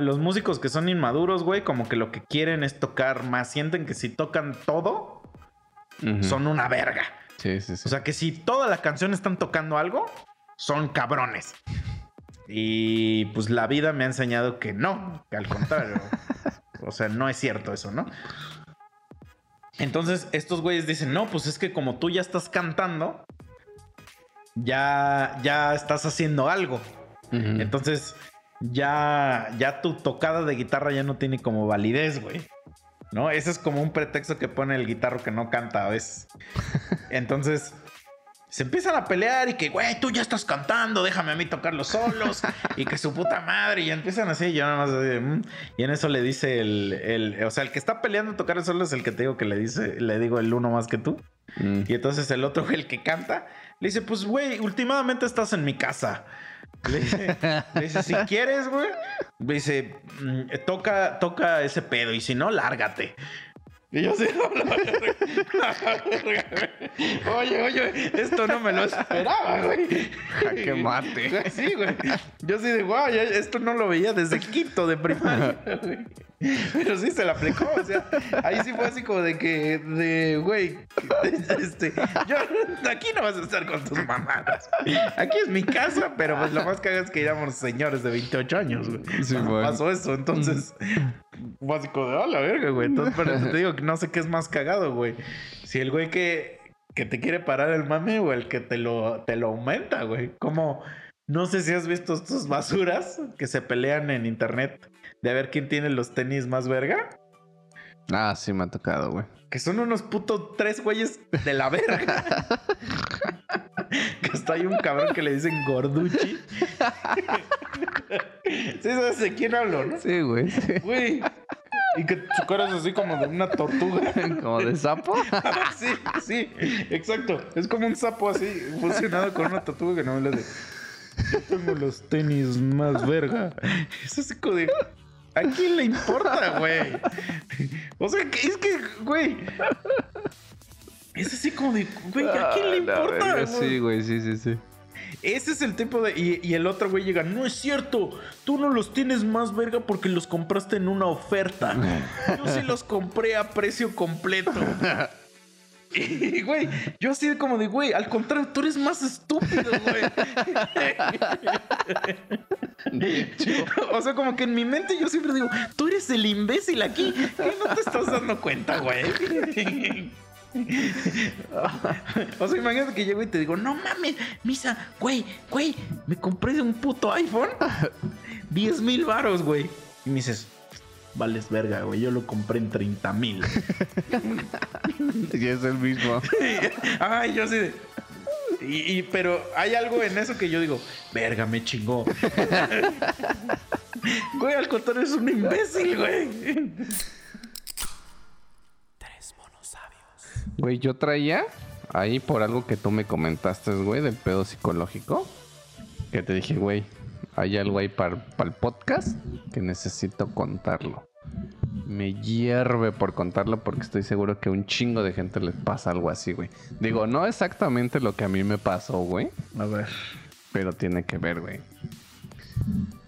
Los músicos que son inmaduros, güey, como que lo que quieren es tocar más. Sienten que si tocan todo, son una verga. Sí, sí, sí. O sea que si toda la canción están tocando algo, son cabrones. Y pues la vida me ha enseñado que no, que al contrario. o sea, no es cierto eso, ¿no? Entonces estos güeyes dicen, no, pues es que como tú ya estás cantando, ya, ya estás haciendo algo. Entonces, ya, ya tu tocada de guitarra ya no tiene como validez, güey. ¿No? Ese es como un pretexto que pone el guitarro que no canta a veces. Entonces, se empiezan a pelear y que, güey, tú ya estás cantando, déjame a mí tocar los solos. y que su puta madre. Y empiezan así, y yo nada más así "Mm". Y en eso le dice el, el- O sea, el que está peleando a tocar el solo es el que te digo que le dice, le digo el uno más que tú. Mm. Y entonces el otro, el que canta, le dice, pues, güey, últimamente estás en mi casa. Le dice, le dice, si quieres, güey, le dice, "mm, toca, toca ese pedo y si no, lárgate. Y yo así, "No, la verga. Oye, oye, esto no me lo esperaba, güey. Jaque mate. Sí, güey. Yo así de, wow, esto no lo veía desde quinto de primaria. Pero sí se la aplicó, o sea, ahí sí fue así como de que, de, güey, este, yo, aquí no vas a estar con tus mamadas. Aquí es mi casa, pero pues lo más que hagas es que éramos señores de 28 años, güey. Sí, bueno. pasó eso, entonces, como de, oh, la verga, güey. Entonces, por eso te digo no sé qué es más cagado, güey. Si el güey que, que te quiere parar el mame o el que te lo, te lo aumenta, güey. Como, no sé si has visto estos basuras que se pelean en internet de a ver quién tiene los tenis más verga. Ah, sí me ha tocado, güey. Que son unos putos tres güeyes de la verga. que hasta hay un cabrón que le dicen gorduchi. sí, sabes de quién hablo, ¿no? Sí, güey. sí. Güey. Y que su cara es así como de una tortuga. Como de sapo. sí, sí, exacto. Es como un sapo así, fusionado con una tortuga que no me lo de. Yo tengo los tenis más verga. Es así como de. ¿A quién le importa, güey? O sea, es que, güey. Es así como de, güey, ¿a quién le Ah, importa? verga? Sí, güey, sí, sí, sí. Ese es el tipo de. Y, y el otro güey llega, no es cierto, tú no los tienes más verga porque los compraste en una oferta. Yo sí los compré a precio completo. Y, güey, yo así como de, güey, al contrario, tú eres más estúpido, güey. o sea, como que en mi mente yo siempre digo, tú eres el imbécil aquí. ¿Qué no te estás dando cuenta, güey? O sea, imagínate que llego y te digo, no mames, Misa, güey, güey, me compré un puto iPhone. 10 mil varos, güey. Y me dices, vales verga, güey, yo lo compré en 30 mil. Y es el mismo. Ay, yo de... Y, y- pero hay algo en eso que yo digo, verga, me chingó. güey, al contrario, es un imbécil, güey. Tres monos sabios. Güey, yo traía ahí por algo que tú me comentaste, güey, del pedo psicológico. Que te dije, güey, hay algo ahí para el podcast que necesito contarlo. Me hierve por contarlo porque estoy seguro que a un chingo de gente les pasa algo así, güey. Digo, no exactamente lo que a mí me pasó, güey. A ver. Pero tiene que ver, güey.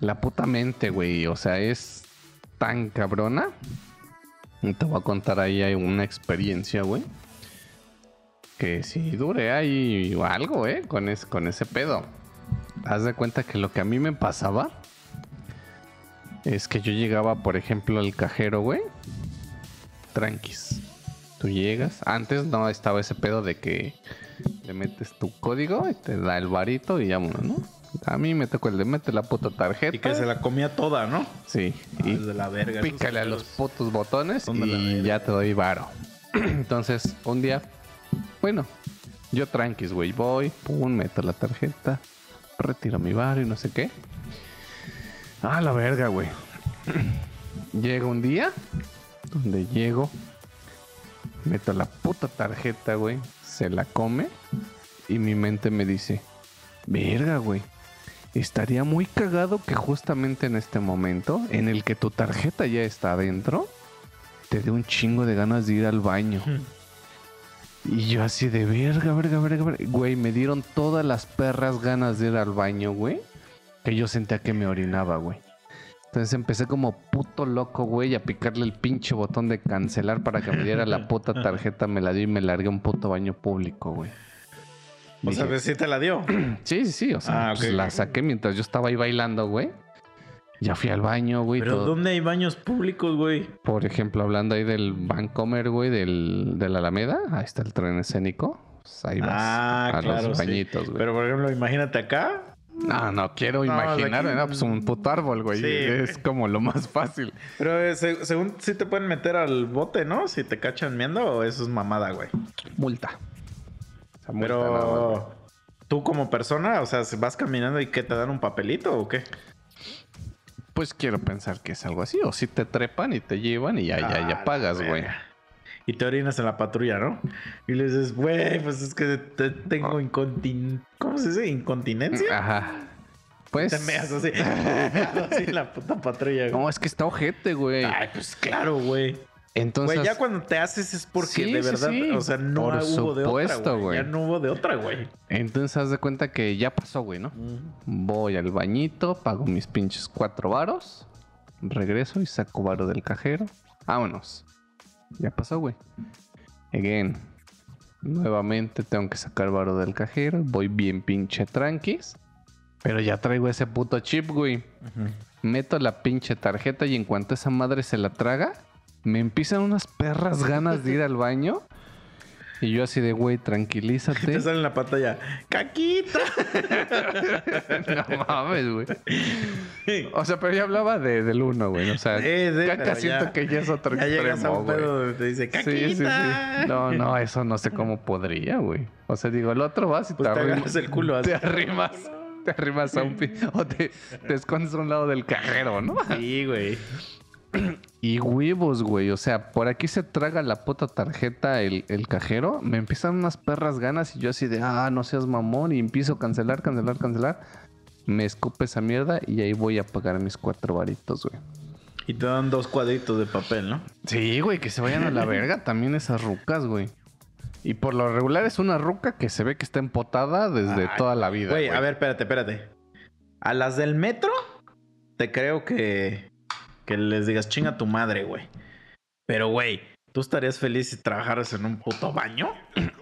La puta mente, güey. O sea, es tan cabrona. Y te voy a contar ahí hay una experiencia, güey. Que si dure ahí algo, eh, con, es- con ese pedo. Haz de cuenta que lo que a mí me pasaba es que yo llegaba, por ejemplo, al cajero, güey. Tranquis. Tú llegas. Antes no estaba ese pedo de que le metes tu código y te da el varito y vámonos, ¿no? A mí me tocó el de mete la puta tarjeta. Y que se la comía toda, ¿no? Sí. Ah, Y es de la verga. pícale a los putos botones y ya te doy varo. Entonces, un día, bueno, yo tranquis, güey, voy, pum, meto la tarjeta, retiro mi varo y no sé qué. Ah, la verga, güey. Llega un día donde llego, meto la puta tarjeta, güey, se la come y mi mente me dice, verga, güey. Estaría muy cagado que justamente en este momento, en el que tu tarjeta ya está adentro, te dé un chingo de ganas de ir al baño. Y yo así de verga, verga, verga, verga. Güey, me dieron todas las perras ganas de ir al baño, güey. Que yo sentía que me orinaba, güey. Entonces empecé como puto loco, güey, a picarle el pinche botón de cancelar para que me diera la puta tarjeta. Me la dio y me largué a un puto baño público, güey. O sea, Dije, sí te la dio. Sí, sí, sí. O sea, Ah, pues la saqué mientras yo estaba ahí bailando, güey. Ya fui al baño, güey. Pero todo. ¿dónde hay baños públicos, güey? Por ejemplo, hablando ahí del Vancomer, güey, del, de la Alameda. Ahí está el tren escénico. Pues ahí vas Ah, a claro, los sí. bañitos, güey. Pero por ejemplo, imagínate acá. No, no quiero No, imaginarme, aquí- ¿no? Pues un puto árbol, güey. Sí. Es como lo más fácil. Pero eh, se- según sí te pueden meter al bote, ¿no? Si te cachan miendo o eso es mamada, güey. Multa. O sea, multa nada más, güey. Pero tú como persona, o sea, si vas caminando y que te dan un papelito o qué? Pues quiero pensar que es algo así. O si te trepan y te llevan y ya, ya, Ah, ya pagas, la güey. Y te orinas en la patrulla, ¿no? Y le dices, güey, pues es que te- tengo incontin... ¿Cómo se dice? ¿Incontinencia? Ajá. Pues. Te meas así. así en la puta patrulla, güey. No, es que está ojete, güey. Ay, pues claro, güey. Entonces. Güey, ya cuando te haces es porque Sí, de verdad, sí. o sea, no Por hubo de otra, güey. Ya no hubo de otra, güey. Entonces haz de cuenta que ya pasó, güey, ¿no? Voy al bañito, pago mis pinches cuatro varos, regreso y saco varo del cajero. Vámonos. Ya pasó, güey. Again. Nuevamente tengo que sacar varo del cajero. Voy bien pinche tranquis. Pero ya traigo ese puto chip, güey. Meto la pinche tarjeta y en cuanto esa madre se la traga, me empiezan unas perras ganas de ir al baño. Y yo así de, güey, tranquilízate. Te sale en la pantalla, ¡caquita! no mames, güey. O sea, pero ya hablaba de, del uno, güey. O sea, Sí, sí, caca siento ya- que ya es otro Ya llegas a extremo, un güey. pedo donde te dice, ¡caquita! Sí, sí, sí. No, no, eso no sé cómo podría, güey. O sea, digo, el otro vas y Pues te te arrimas. el culo así. Te arrimas. Te arrimas a un pi- O te, te escondes a un lado del cajero, ¿no? Sí, güey. Y huevos, güey. O sea, por aquí se traga la puta tarjeta el, el cajero. Me empiezan unas perras ganas y yo así de, ah, no seas mamón. Y empiezo a cancelar, cancelar, cancelar. Me escupe esa mierda y ahí voy a pagar mis cuatro varitos, güey. Y te dan dos cuadritos de papel, ¿no? Sí, güey, que se vayan a la verga también esas rucas, güey. Y por lo regular es una ruca que se ve que está empotada desde Ay, toda la vida. Güey, a ver, espérate, espérate. A las del metro, te creo que, que les digas chinga tu madre, güey. Pero, güey, ¿tú estarías feliz si trabajaras en un puto baño?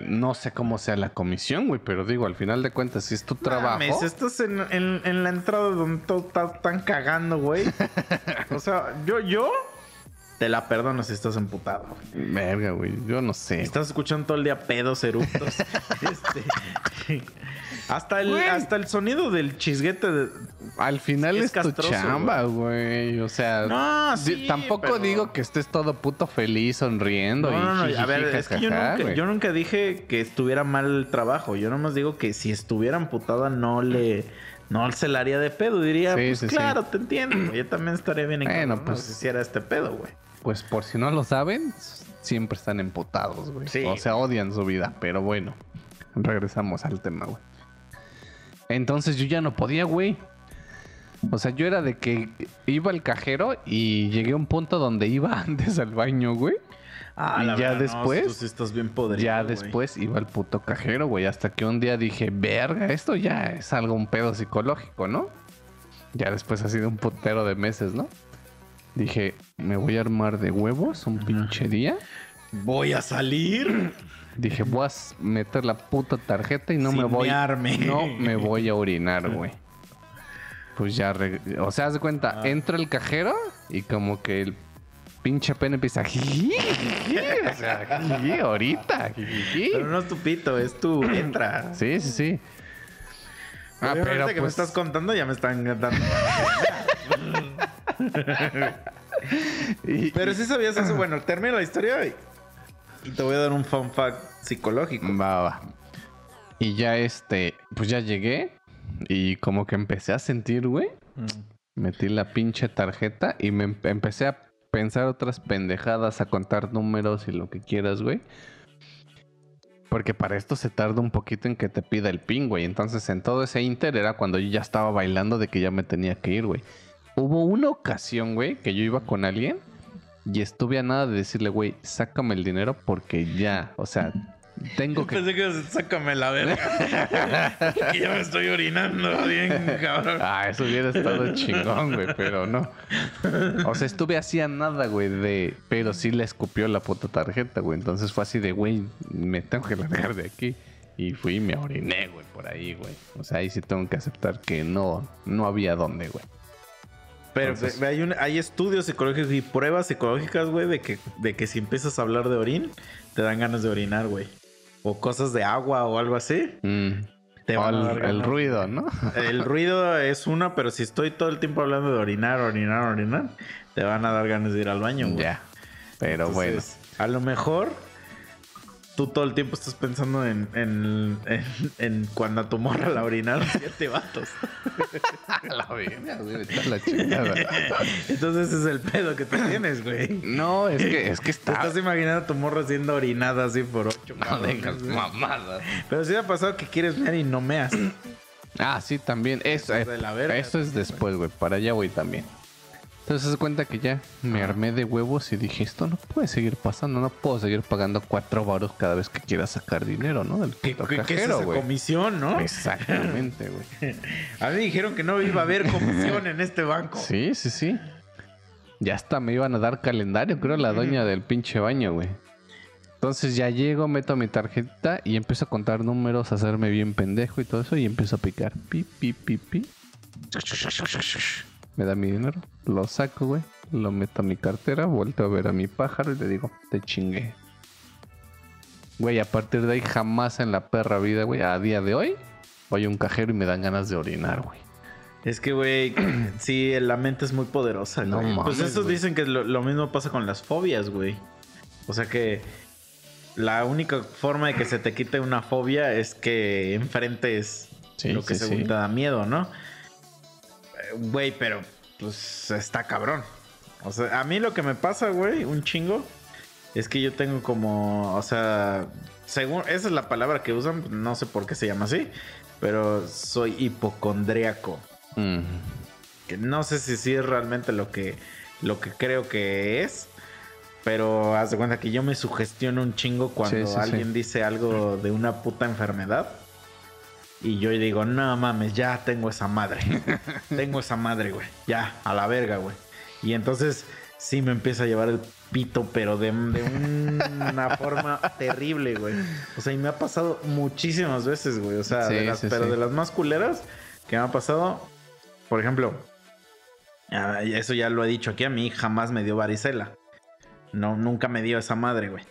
No sé cómo sea la comisión, güey, pero digo, al final de cuentas, si es tu trabajo. Mames, estás en, en- en la entrada donde todo está tan cagando, güey. o sea, yo, yo te la perdono si estás emputado. güey. Verga, güey, yo no sé. Estás escuchando todo el día pedos eructos. Este, hasta, el, Güey. hasta el sonido del chisguete de... Al final Es es, tu castroso, chamba, güey. O sea, No, di- sí, tampoco pero- digo que estés todo puto feliz, sonriendo. No, y no, no, a ver, es que yo nunca, güey. yo nunca dije que estuviera mal el trabajo. Yo nomás digo que si estuviera amputada no le... No se la haría de pedo. Diría, Sí, pues sí, sí. claro, te entiendo. Yo también estaría bien Bueno, encantado pues- si hiciera este pedo, güey. Pues por si no lo saben, siempre están emputados, güey. Sí. O sea, odian su vida. Pero bueno, regresamos al tema, güey. Entonces yo ya no podía, güey. O sea, yo era de que iba al cajero y llegué a un punto donde iba antes al baño, güey. Ah, Y la ya verdad, no, después- tú sí estás bien podrido, ya güey. después iba al puto cajero, güey. Hasta que un día dije, verga, esto ya es algo un pedo psicológico, ¿no? Ya después ha sido un putero de meses, ¿no? Dije, me voy a armar de huevos un pinche día. Voy a salir. Dije, voy a meter la puta tarjeta y no Sin me voy. mearme. No me voy a orinar, güey. Pues ya, o sea, haz de cuenta, Ah. entra el cajero y como que el pinche pene empieza. O sea, ahorita. Pero no es tu pito, es tu entra. Sí, sí, sí. Ah, pero que me pues, estás contando ya me están dando. y- Pero sí sabías eso. Bueno, termina la historia y, y te voy a dar un fun fact psicológico. Va, va. Y ya este, pues ya llegué y como que empecé a sentir, güey. Metí la pinche tarjeta y me em- empecé a pensar otras pendejadas, a contar números y lo que quieras, güey. Porque para esto se tarda un poquito en que te pida el pin, güey. Entonces en todo ese inter era cuando yo ya estaba bailando de que ya me tenía que ir, güey. Hubo una ocasión, güey, que yo iba con alguien y estuve a nada de decirle, güey, sácame el dinero porque ya, o sea, tengo que... Pensé que sácame la verga. que ya me estoy orinando bien, cabrón. Ah, eso hubiera estado chingón, güey, pero no. O sea, estuve así a nada, güey, de... Pero sí le escupió la puta tarjeta, güey. Entonces fue así de, güey, me tengo que largar de aquí. Y fui y me oriné, güey, por ahí, güey. O sea, ahí sí tengo que aceptar que no, no había dónde, güey. Pero Entonces- hay, un- hay estudios psicológicos y pruebas psicológicas, güey, de que, de que si empiezas a hablar de orín, te dan ganas de orinar, güey. O cosas de agua o algo así. Mm. Te O el, ruido, ¿no? El ruido es una, pero si estoy todo el tiempo hablando de orinar, orinar, orinar, te van a dar ganas de ir al baño, güey. ya. Pero Entonces, A lo mejor tú todo el tiempo estás pensando en, en, en, en cuando a tu morra la orinaron siete vatos. la verga, güey, la chingada. Entonces ese es el pedo que tú tienes, güey. No, es que, es que Te está... estás imaginando a tu morra siendo orinada así por ocho No güey. mamadas. Pero sí ha pasado que quieres mear y no meas. Ah, sí, también. Eso, Eso es de la verga, eso es después, güey. Para allá voy también. Entonces se cuenta que ya me armé de huevos y dije, esto no puede seguir pasando, no puedo seguir pagando cuatro baros cada vez que quiera sacar dinero, ¿no? Del ¿Qué, puto qué- es cajero, esa comisión, no? Exactamente, güey. A mí dijeron que no iba a haber comisión en este banco. Sí, sí, sí. Ya hasta me iban a dar calendario, creo, la doña del pinche baño, güey. Entonces ya llego, meto mi tarjeta y empiezo a contar números, a hacerme bien pendejo y todo eso, y empiezo a picar. Pi, pi, pi, pi. Me da mi dinero, lo saco, güey, lo meto a mi cartera, vuelto a ver a mi pájaro y le digo, te chingué. Güey, a partir de ahí jamás en la perra vida, güey, a día de hoy, voy a un cajero y me dan ganas de orinar, güey. Es que, güey, sí, la mente es muy poderosa, No. Pues mames, eso güey. dicen que lo, lo mismo pasa con las fobias, güey. O sea que la única forma de que se te quite una fobia es que enfrentes Sí, lo que sí, según sí. te da miedo, ¿no? Güey, pero pues está cabrón. O sea, a mí lo que me pasa, güey, un chingo, es que yo tengo como, o sea, según, esa es la palabra que usan, no sé por qué se llama así, pero soy hipocondríaco. Mm. Que no sé si sí es realmente lo que, lo que creo que es. Pero haz de cuenta que yo me sugestiono un chingo cuando Sí, sí, sí. alguien dice algo de una puta enfermedad. Y yo digo, no mames, ya tengo esa madre. tengo esa madre, güey. Ya, a la verga, güey. Y entonces sí me empieza a llevar el pito, pero de, de una forma terrible, güey. O sea, y me ha pasado muchísimas veces, güey. O sea, Sí, de las- sí, pero sí. de las más culeras que me ha pasado, por ejemplo, ah, eso ya lo he dicho aquí, a mí jamás me dio varicela. No, nunca me dio esa madre, güey.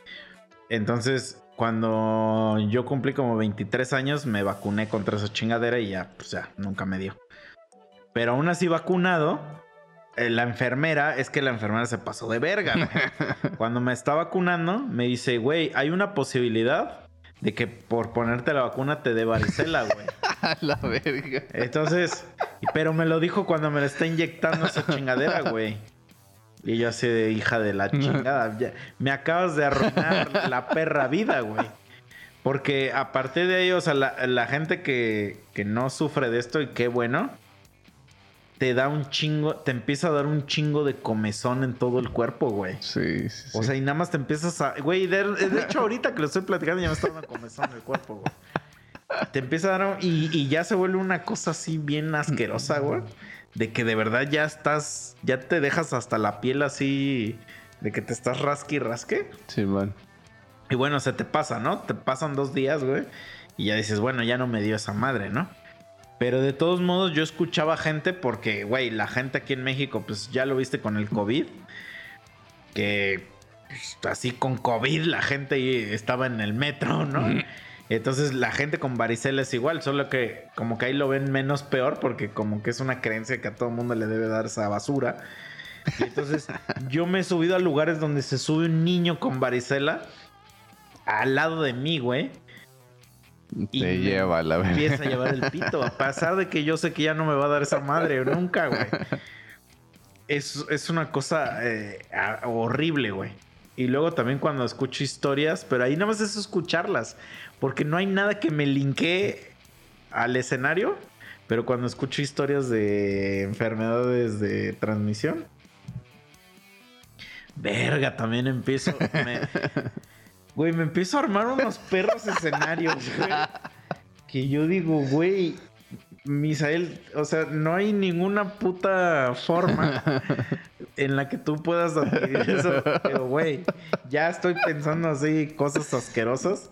Entonces, cuando yo cumplí como 23 años, me vacuné contra esa chingadera y ya, pues ya, nunca me dio. Pero aún así vacunado, eh, la enfermera, es que la enfermera se pasó de verga, güey. Cuando me está vacunando, me dice, güey, hay una posibilidad de que por ponerte la vacuna te dé varicela, güey. A la verga. Entonces, pero me lo dijo cuando me la está inyectando esa chingadera, güey. Y yo así de hija de la chingada. ya- me acabas de arruinar la perra vida, güey. Porque aparte de ello, o sea, la, la gente que, que no sufre de esto, y qué bueno, te da un chingo, te empieza a dar un chingo de comezón en todo el cuerpo, güey. Sí, sí, sí. O sea, y nada más te empiezas a. Güey, de, de hecho, ahorita que lo estoy platicando, ya me está dando comezón en el cuerpo, güey. Te empieza a dar. Y, y ya se vuelve una cosa así bien asquerosa, güey. De que de verdad ya estás. Ya te dejas hasta la piel así. De que te estás rasque y rasque. Sí, man. Y bueno, se te pasa, ¿no? Te pasan dos días, güey. Y ya dices, bueno, ya no me dio esa madre, ¿no? Pero de todos modos, yo escuchaba gente porque, güey, la gente aquí en México, pues ya lo viste con el COVID. que pues, así con COVID la gente estaba en el metro, ¿no? Entonces la gente con varicela es igual, solo que como que ahí lo ven menos peor porque como que es una creencia que a todo mundo le debe dar esa basura. Y entonces yo me he subido a lugares donde se sube un niño con varicela al lado de mí, güey. Y Te lleva la verga. Empieza a llevar el pito, a pesar de que yo sé que ya no me va a dar esa madre nunca, güey. Es, es una cosa eh, horrible, güey. Y luego también cuando escucho historias, pero ahí nada más es escucharlas, porque no hay nada que me linkee al escenario, pero cuando escucho historias de enfermedades de transmisión, verga, también empiezo... me- Güey, me empiezo a armar unos perros escenarios, güey. Que yo digo, güey, Misael, o sea, no hay ninguna puta forma en la que tú puedas adquirir eso. Pero, güey, ya estoy pensando así cosas asquerosas.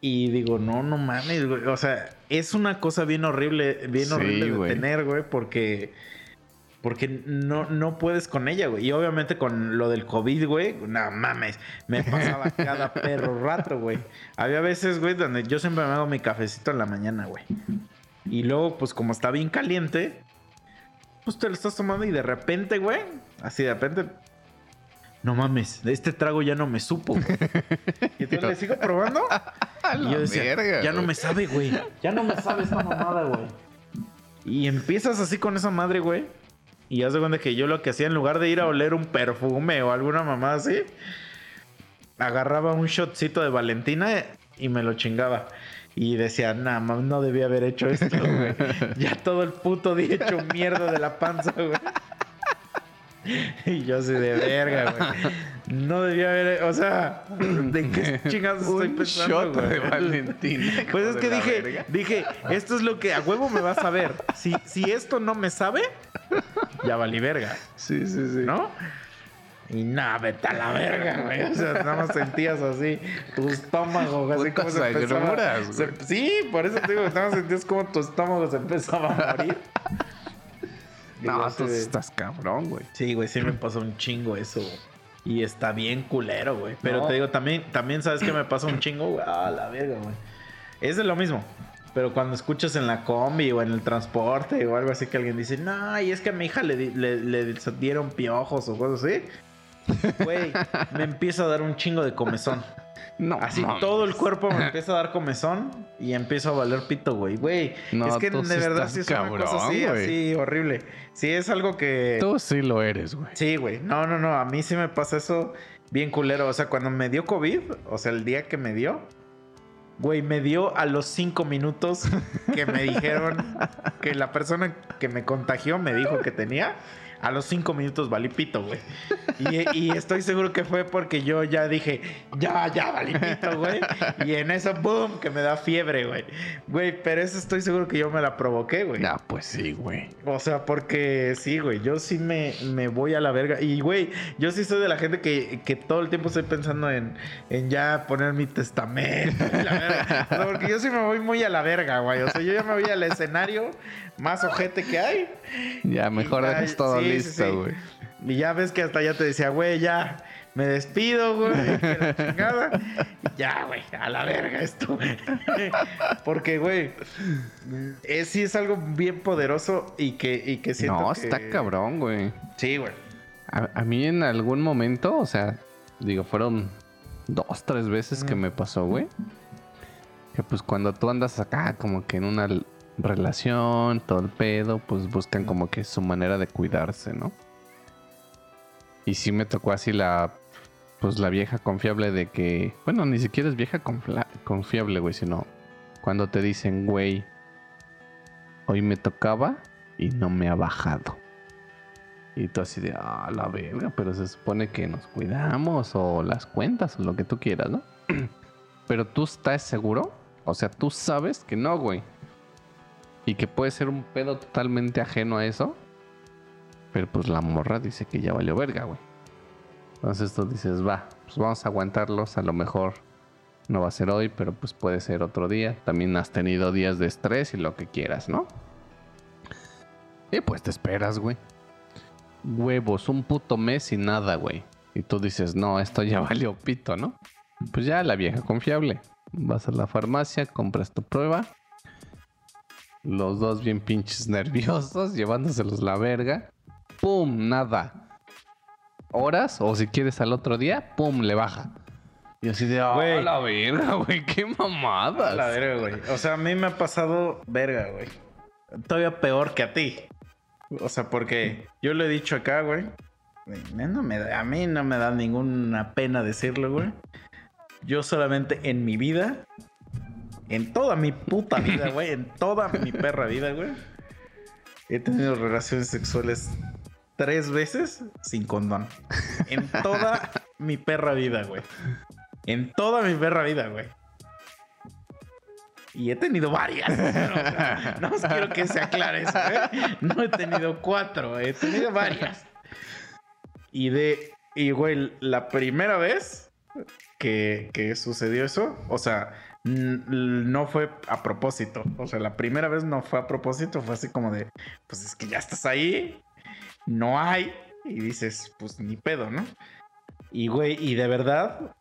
Y digo, no, no mames, güey. O sea, es una cosa bien horrible, bien Sí, horrible de tener, güey, porque. Porque no, no puedes con ella, güey. Y obviamente con lo del COVID, güey, no mames, me pasaba cada perro rato, güey. Había veces, güey, donde yo siempre me hago mi cafecito en la mañana, güey. Y luego, pues como está bien caliente, pues te lo estás tomando y de repente, güey, así de repente, no mames, de este trago ya no me supo. güey. Y entonces le sigo probando. Y yo decía, verga, ya no me sabe, güey. Ya no me sabe esta mamada, güey. Y empiezas así con esa madre, güey. Y haz de cuenta que yo lo que hacía en lugar de ir a oler un perfume o alguna mamada así, agarraba un shotcito de Valentina y me lo chingaba. Y decía, nah, mam, no debía haber hecho esto, güey. Ya todo el puto día hecho mierda de la panza, güey. Y yo así de verga, güey. No debía haber, o sea, ¿de qué chingados estoy Un pensando, shot güey? de Valentina. Pues es que dije, verga. dije, esto es lo que a huevo me va a saber. Si, si esto no me sabe, ya valí verga, Sí, sí, sí. ¿no? Y nada, vete a la verga, güey. O sea, nada más sentías así tu estómago, así como se empezaba. se- güey. sí, por eso te digo, nada más sentías como tu estómago se empezaba a morir. No, tú de- estás cabrón, güey. Sí, güey, sí me pasó un chingo eso. güey. Y está bien culero, güey. Pero No. te digo, también, también sabes que me pasa un chingo, güey. Ah, la verga, güey. Es de lo mismo. Pero cuando escuchas en la combi o en el transporte o algo así que alguien dice, no, y es que a mi hija le, le, le dieron piojos o cosas así. Güey, me empieza a dar un chingo de comezón. No, Así mames. todo el cuerpo me empieza a dar comezón y empiezo a valer pito, güey. Güey, No, es que de verdad sí es una cosa cabrón, así, güey. así horrible. Sí, es algo que... Tú sí lo eres, güey. Sí, güey. No, no, no. A mí sí me pasa eso bien culero. O sea, cuando me dio COVID, o sea, el día que me dio, güey, me dio a los cinco minutos que me dijeron que la persona que me contagió me dijo que tenía. A los cinco minutos valí pito, güey. Y, y estoy seguro que fue porque yo ya dije, ya, ya valí pito, güey. Y en eso, boom, que me da fiebre, güey. Güey, pero eso estoy seguro que yo me la provoqué, güey. Ah, pues sí, güey. O sea, porque sí, güey, yo sí me, me voy a la verga. Y, güey, yo sí soy de la gente que, que todo el tiempo estoy pensando en, en ya poner mi testamento. y la verga. O sea, porque yo sí me voy muy a la verga, güey. O sea, yo ya me voy al escenario más ojete que hay. Ya, mejor ya, dejas todo sí, listo, sí. güey. Y ya ves que hasta ya te decía, güey, ya me despido, güey. chingada. Ya, güey, a la verga esto. Porque, güey, es, sí es algo bien poderoso y que, y que siento No, que- está cabrón, güey. Sí, güey. A, a mí en algún momento, o sea, digo, fueron dos, tres veces que me pasó, güey. Que pues cuando tú andas acá como que en una relación, todo el pedo, pues buscan como que su manera de cuidarse, ¿no? Y sí me tocó así la, pues la vieja confiable de que, bueno, ni siquiera es vieja confiable, güey, sino cuando te dicen, güey, hoy me tocaba y no me ha bajado. Y tú así de, ah, la verga, pero se supone que nos cuidamos o las cuentas o lo que tú quieras, ¿no? pero tú estás seguro, o sea, tú sabes que no, güey. Y que puede ser un pedo totalmente ajeno a eso. Pero pues la morra dice que ya valió verga, güey. Entonces tú dices, va, pues vamos a aguantarlos. A lo mejor no va a ser hoy, pero pues puede ser otro día. También has tenido días de estrés y lo que quieras, ¿no? Y pues te esperas, güey. Huevos, un puto mes y nada, güey. Y tú dices, no, esto ya valió pito, ¿no? Pues ya la vieja confiable. Vas a la farmacia, compras tu prueba. Los dos bien pinches nerviosos, llevándoselos la verga. ¡Pum! Nada. Horas, o si quieres al otro día, ¡pum! Le baja. Y así de, ¡ah, la verga, güey! ¡Qué mamadas! La verga, güey. O sea, a mí me ha pasado verga, güey. Todavía peor que a ti. O sea, porque yo lo he dicho acá, güey. Güey, no me da- a mí no me da ninguna pena decirlo, güey. Yo solamente en mi vida, en toda mi puta vida, güey, en toda mi perra vida, güey, he tenido relaciones sexuales tres veces sin condón. En toda mi perra vida, güey. En toda mi perra vida, güey. Y he tenido varias. No, quiero que se aclare eso, ¿eh? No he tenido cuatro, he tenido varias. Y de. Y, güey, la primera vez que, que sucedió eso, o sea, no fue a propósito. O sea, la primera vez no fue a propósito, fue así como de, pues es que ya estás ahí, no hay, y dices, pues ni pedo, ¿no? Y, güey, y de verdad,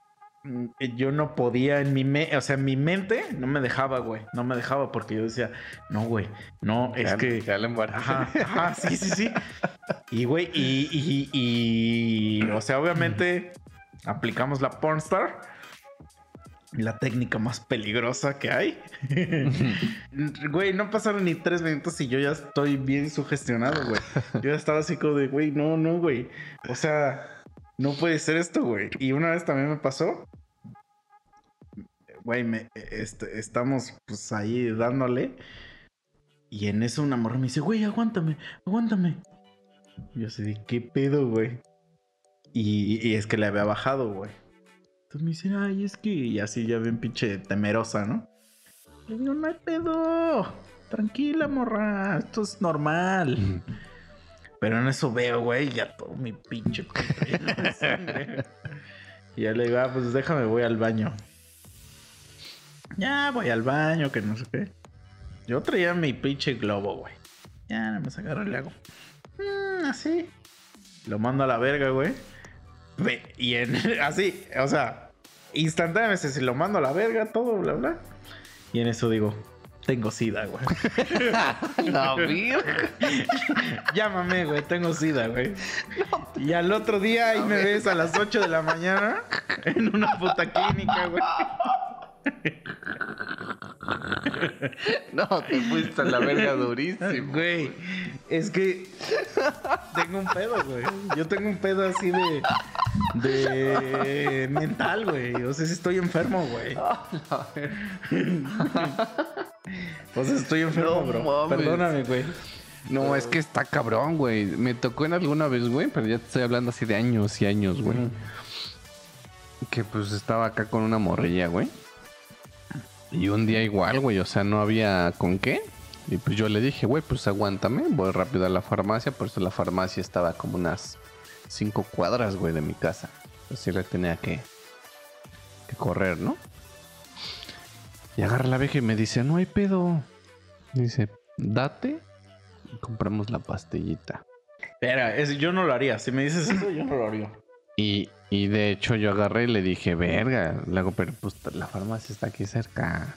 mm, yo no podía en mi mente, o sea, mi mente no me dejaba, güey, no me dejaba porque yo decía, no, güey, no, es Ya- que... ya le. Ajá, ajá, sí, sí, sí. Y, güey, y, y, y, o sea, obviamente aplicamos la pornstar, la técnica más peligrosa que hay. Güey, no pasaron ni tres minutos y yo ya estoy bien sugestionado, güey. Yo ya estaba así como de, güey, no, no, güey. O sea, no puede ser esto, güey. Y una vez también me pasó. Güey, me, este, estamos pues ahí dándole. Y en eso una morra me dice, güey, aguántame, aguántame. Yo así de, ¿qué pedo, güey? Y, y es que le había bajado, güey. Entonces me dice, ay, es que... Y así ya bien pinche temerosa, ¿no? Le digo, no hay pedo. Tranquila, morra. Esto es normal. Pero en eso veo, güey, ya todo mi pinche. Y ya le digo, ah, pues déjame, voy al baño. Ya voy al baño, que no sé qué. Yo traía mi pinche globo, güey. Ya, nada más agarro y le hago. "Mm, así. Lo mando a la verga, güey. Y en, así, o sea, instantáneamente si lo mando a la verga, todo, bla, bla. Y en eso digo, tengo sida, güey. La verga. Llámame, güey, tengo sida, güey. Y al otro día ahí me ves a las 8 de la mañana en una puta clínica, güey. No, te fuiste a la verga durísimo. Güey, es que tengo un pedo, güey. Yo tengo un pedo así de. de. mental, güey. O sea, sí estoy enfermo, güey. O sea, estoy enfermo, No bro. mames. Perdóname, güey. No, es que está cabrón, güey. Me tocó en alguna vez, güey, pero ya te estoy hablando así de años y años, güey. Que pues estaba acá con una morrilla, güey. Y un día igual, güey, o sea, no había con qué. Y pues yo le dije, güey, pues aguántame, voy rápido a la farmacia. Por eso la farmacia estaba como unas cinco cuadras, güey, de mi casa. Así le tenía que, que correr, ¿no? Y agarra la vieja y me dice, no hay pedo. Dice, date y compramos la pastillita. Espera, es- yo no lo haría. Si me dices eso, yo no lo haría. Y, y de hecho yo agarré y le dije, verga, le hago, pero pues la farmacia está aquí cerca.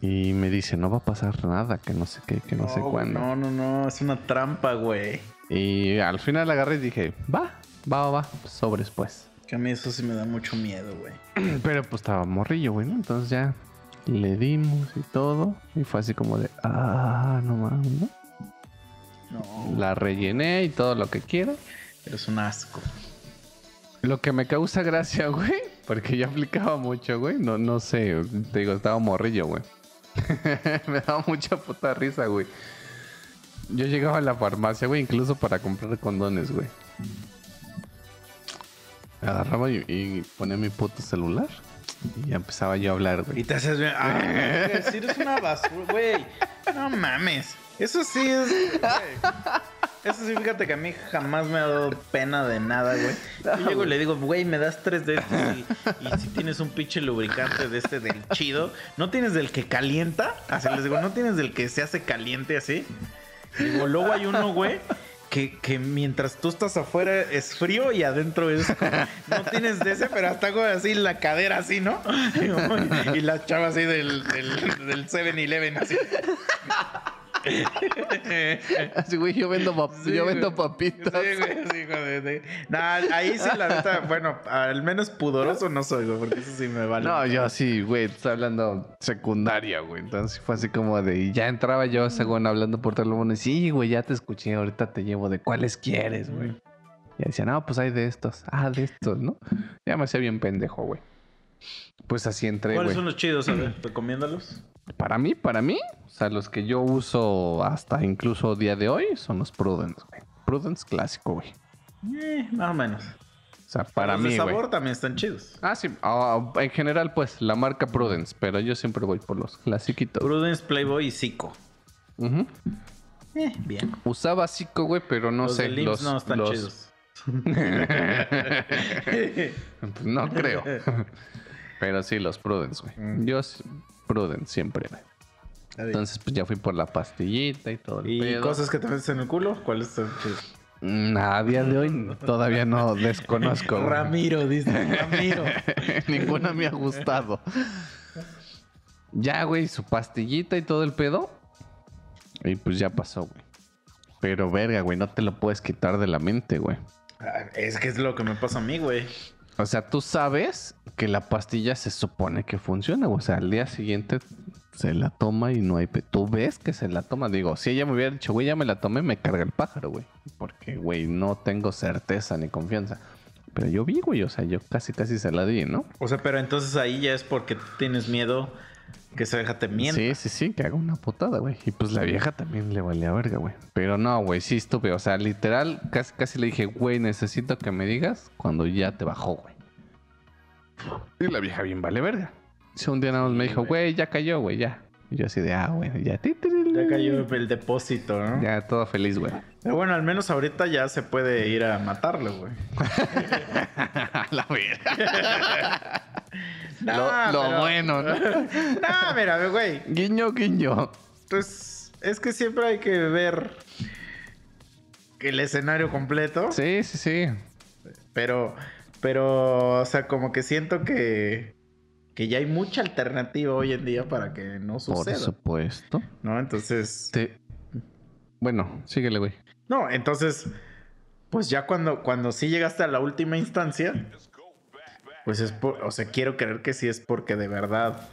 Y me dice, no va a pasar nada, que no sé qué, que no, sé cuándo. No, no, no. Es una trampa, güey. Y al final agarré y dije, va, va, va, va, sobres pues. Que a mí eso sí me da mucho miedo, güey. Pero pues estaba morrillo, güey, ¿no? Entonces ya le dimos y todo. Y fue así como de, ah, no mames, ¿no? No, La rellené y todo lo que quiera. Eres un asco. Lo que me causa gracia, güey, porque yo aplicaba mucho, güey. No, no sé, te digo, estaba morrillo, güey. me daba mucha puta risa, güey. Yo llegaba a la farmacia, güey, incluso para comprar condones, güey. Agarraba y, y ponía mi puto celular y ya empezaba yo a hablar, Y güey. te haces bien. Si eres una basura, güey. No mames. Eso sí es. güey. Eso sí, fíjate que a mí jamás me ha dado pena de nada, güey. Yo llego y le digo, güey, me das tres de estos y, y si tienes un pinche lubricante de este del chido, ¿no tienes del que calienta? Así les digo, ¿no tienes del que se hace caliente así? Digo, luego hay uno, güey, que, que mientras tú estás afuera es frío y adentro es como- no tienes de ese, pero hasta como así la cadera así, ¿no? Y la chava así del, del, del 7-Eleven así. Así, güey, yo vendo, pap- Sí, yo güey. vendo papitas. Sí, güey, sí, sí. Nah, ahí sí, la neta, bueno, al menos pudoroso no soy, güey, porque eso sí me vale. No, yo sí, güey, estoy hablando secundaria, güey. Entonces fue así como de, y ya entraba yo, según hablando por teléfono, y sí, güey, ya te escuché, ahorita te llevo de cuáles quieres, güey. Y decía, no, pues hay de estos, ah, de estos, ¿no? Ya me hacía bien pendejo, güey. Pues así entré, ¿Cuáles güey. son los chidos? A ver, recomiéndalos. Para mí, para mí, o sea, los que yo uso hasta incluso día de hoy son los Prudence, güey. Prudence clásico, güey. Eh, más o menos. O sea, para los mí, güey. sabor también están chidos. Ah, sí. ah, en general, pues, la marca Prudence, pero yo siempre voy por los clasiquitos. Prudence, Playboy y Zico. Ujú. Eh, bien. Usaba Zico, güey, pero no los sé. de los, no están los- chidos. Pues no creo. pero sí, los Prudence, güey. Yo Prudence siempre. Entonces, pues ya fui por la pastillita y todo el ¿Y pedo. cosas que te metes en el culo? ¿Cuáles chidos? Mm, A día de hoy todavía no desconozco. Ramiro, dice Ramiro. Ninguna me ha gustado. Ya, güey, su pastillita y todo el pedo. Y pues ya pasó, güey. Pero verga, güey, no te lo puedes quitar de la mente, güey. Ah, Es que es lo que me pasa a mí, güey. O sea, tú sabes que la pastilla se supone que funciona. O sea, al día siguiente se la toma y no hay... Tú ves que se la toma. Digo, si ella me hubiera dicho, güey, ya me la tomé, me carga el pájaro, güey. Porque, güey, no tengo certeza ni confianza. Pero yo vi, güey, o sea, yo casi, casi se la di, ¿no? O sea, pero entonces ahí ya es porque tienes miedo que esa vieja te mienta. Sí, sí, sí, que haga una putada, güey. Y pues la vieja también le valía verga, güey. Pero no, güey, sí estuve. O sea, literal, casi, casi le dije, güey, necesito que me digas cuando ya te bajó, güey. Y la vieja bien vale verga. Un día nada más me dijo, güey, ya cayó, güey, ya. Y yo así de, ah, bueno, ya. cayó el depósito, ¿no? Ya, todo feliz, güey. Pero bueno, al menos ahorita ya se puede ir a matarlo, güey. la verga. No, lo lo pero- bueno, ¿no? No, mira, güey. Guiño, guiño. Pues es que siempre hay que ver el escenario completo. Sí, sí, sí. Pero, pero, o sea, como que siento que, que ya hay mucha alternativa hoy en día para que no Por suceda. supuesto. ¿No? Entonces. Te... Bueno, síguele, güey. No, entonces. Pues ya cuando, cuando sí llegaste a la última instancia. Pues es por. O sea, quiero creer que sí es porque de verdad.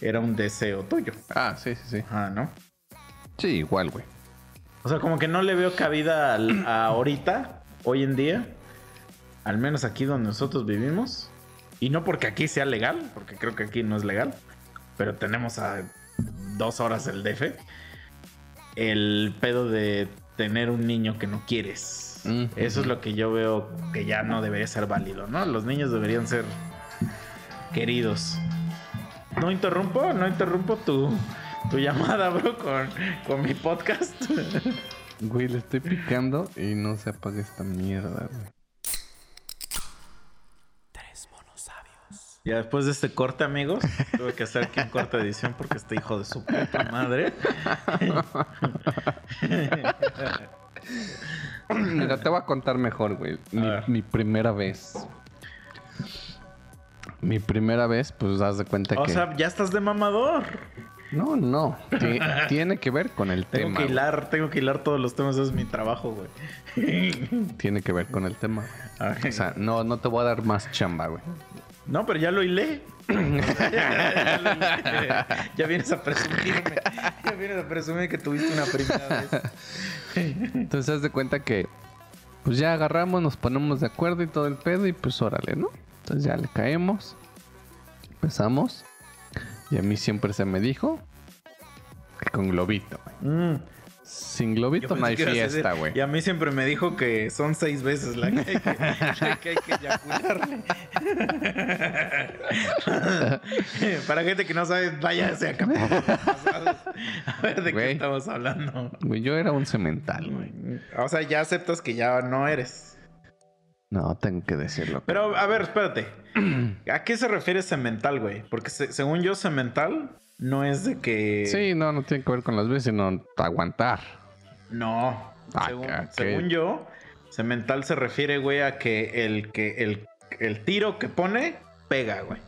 Era un deseo tuyo. Ah, sí, sí, sí. Ajá, ¿no? Sí, igual, güey. O sea, como que no le veo cabida a ahorita, hoy en día, al menos aquí donde nosotros vivimos. Y no porque aquí sea legal, porque creo que aquí no es legal, pero tenemos a dos horas el DF. El pedo de tener un niño que no quieres. Mm, Eso es lo que yo veo que ya no debería ser válido, ¿no? Los niños deberían ser queridos. No interrumpo, no interrumpo tu, tu llamada, bro, con, con mi podcast. Güey, le estoy picando y no se apaga esta mierda, güey. Tres monos sabios. Ya después de este corte, amigos, tuve que hacer aquí un corte de edición porque este hijo de su puta madre. Mira, te voy a contar mejor, güey. Mi, primera vez. Mi primera vez, pues haz de cuenta O que. sea, ya estás de mamador. no, no. Ti- tiene que ver con el Tengo tema. que güey. hilar, tengo que hilar todos los temas, eso es mi trabajo, güey. Tiene que ver con el tema. O sea, no, no te voy a dar más chamba, güey. No, pero ya lo hilé. ya, vienes a presumirme. Ya vienes a presumir que tuviste una primera vez. Entonces haz de cuenta que. Pues ya agarramos, nos ponemos de acuerdo y todo el pedo y pues órale, ¿no? Entonces ya le caemos. Empezamos. Y a mí siempre se me dijo que con globito, güey. Mm. Sin globito no hay fiesta, güey. Y a mí siempre me dijo que son seis veces la que hay que, la que, hay que eyacularle. Para gente que no sabe, váyase a pasados a ver de qué estamos hablando. Güey, yo era un cemental, güey. O sea, ya aceptas que ya no eres. No, tengo que decirlo. Pero, a ver, espérate. ¿A qué se refiere cemental, güey? Porque se- según yo, cemental no es de que... Sí, no, no tiene que ver con las veces, sino aguantar. No. Ah, según, yo, semental se refiere, güey, a que el que el, el tiro que pone pega, güey.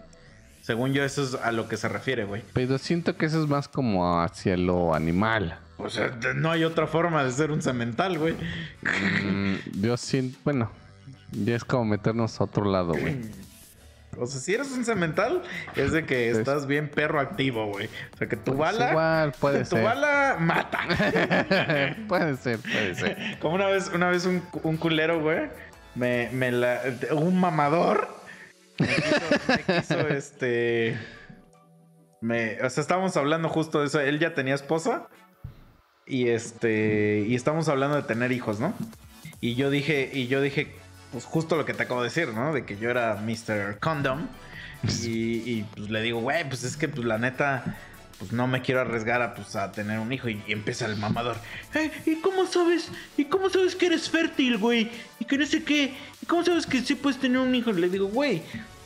Según yo, eso es a lo que se refiere, güey. Pero siento que eso es más como hacia lo animal. O sea, no hay otra forma de ser un semental, güey. Mm, yo siento, bueno, ya es como meternos a otro lado, güey. O sea, si eres un semental, es de que Es- estás bien perro activo, güey. O sea, que tu Pues bala. igual, puede tu ser. bala mata. puede ser, puede ser. Como una vez, una vez un, un culero, güey. Me, me la. Un mamador. Me quiso, me quiso, este. Me, o sea, estábamos hablando justo de eso. Él ya tenía esposa. Y este. Y estábamos hablando de tener hijos, ¿no? Y yo dije, y yo dije, pues justo lo que te acabo de decir, ¿no? De que yo era Mr. Condom. Y, y, pues le digo, güey, pues es que pues la neta, pues no me quiero arriesgar a, pues, a tener un hijo. Y, y empieza el mamador. "Eh, ¿Y cómo sabes? ¿Y cómo sabes que eres fértil, güey? Y que no sé qué. ¿Y cómo sabes que sí puedes tener un hijo? Y le digo, güey.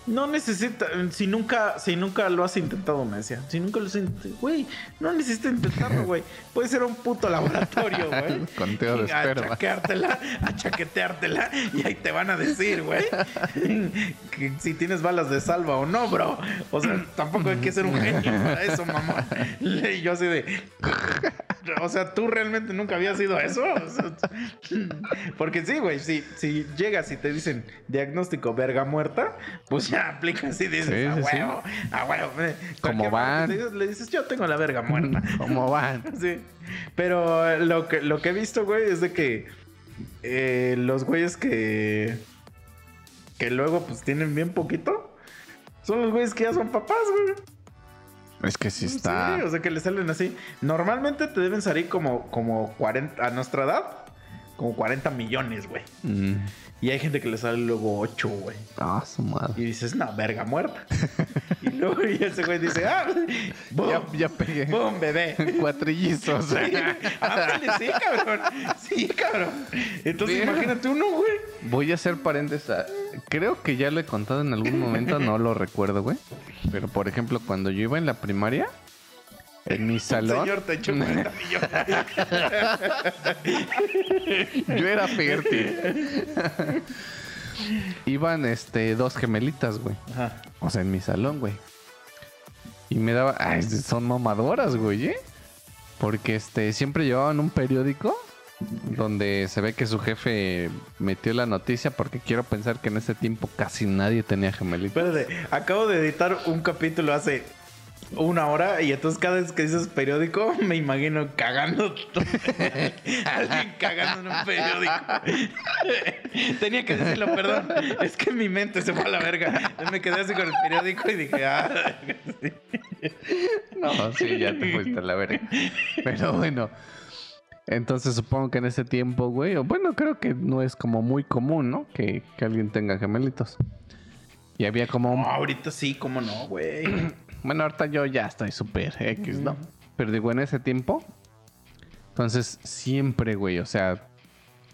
No necesita, si nunca, si nunca lo has intentado, me decía. Si nunca lo has intentado, güey, no necesitas intentarlo, güey. Puede ser un puto laboratorio, güey. Conteo de A esperma. chaqueártela, a chaqueteártela y ahí te van a decir, güey, que si tienes balas de salva o no, bro. O sea, tampoco hay que ser un genio para eso, mamá. Y yo así de... O sea, ¿tú realmente nunca habías sido eso? O sea, porque sí, güey, si, si llegas y te dicen diagnóstico verga muerta, pues ya aplicas y dices, Sí, a sí, sí. huevo, a huevo. eh". ¿Cómo Cualquier morra van? Le dices, yo tengo la verga muerta. ¿Cómo van? Sí. Pero eh, lo que, lo que he visto, güey, es de que eh, los güeyes que. que luego pues tienen bien poquito. Son los güeyes que ya son papás, güey. Es que sí está. Sí, o sea que le salen así. Normalmente te deben salir como, como 40. A nuestra edad, como 40 millones, güey. Mm. Y hay gente que le sale luego 8, güey. Ah, su madre. Y dices, no, verga muerta. y luego y ese güey dice, ah, boom, Ya, ya pegué. boom, bebé. Cuatrillizos. Sí, ándale, sí, cabrón. Sí, cabrón. Entonces, imagínate uno, güey. Voy a hacer paréntesis. Creo que ya lo he contado en algún momento, no lo recuerdo, güey. Pero por ejemplo, cuando yo iba en la primaria, en mi El salón, señor te echó 40 millones. yo era fértil. Iban este dos gemelitas, güey. Ajá. O sea, en mi salón, güey. Y me daba. Ay, son mamadoras, güey, ¿eh? Porque este, siempre llevaban un periódico donde se ve que su jefe metió la noticia porque quiero pensar que en ese tiempo casi nadie tenía gemelitos. Espérate, acabo de editar un capítulo hace una hora y entonces cada vez que dices periódico me imagino cagando. Alguien cagando en un periódico. Tenía que decirlo, perdón. Es que mi mente se fue a la verga. Me quedé así con el periódico y dije, ah. sí. No, sí, ya te fuiste a la verga. Pero bueno. Entonces supongo que en ese tiempo, güey, o bueno, creo que no es como muy común, ¿no? Que, que alguien tenga gemelitos. Y había como un No, ahorita sí, cómo no, güey. Bueno, ahorita yo ya estoy súper X, ¿no? Pero digo, en ese tiempo. Entonces, siempre, güey, o sea,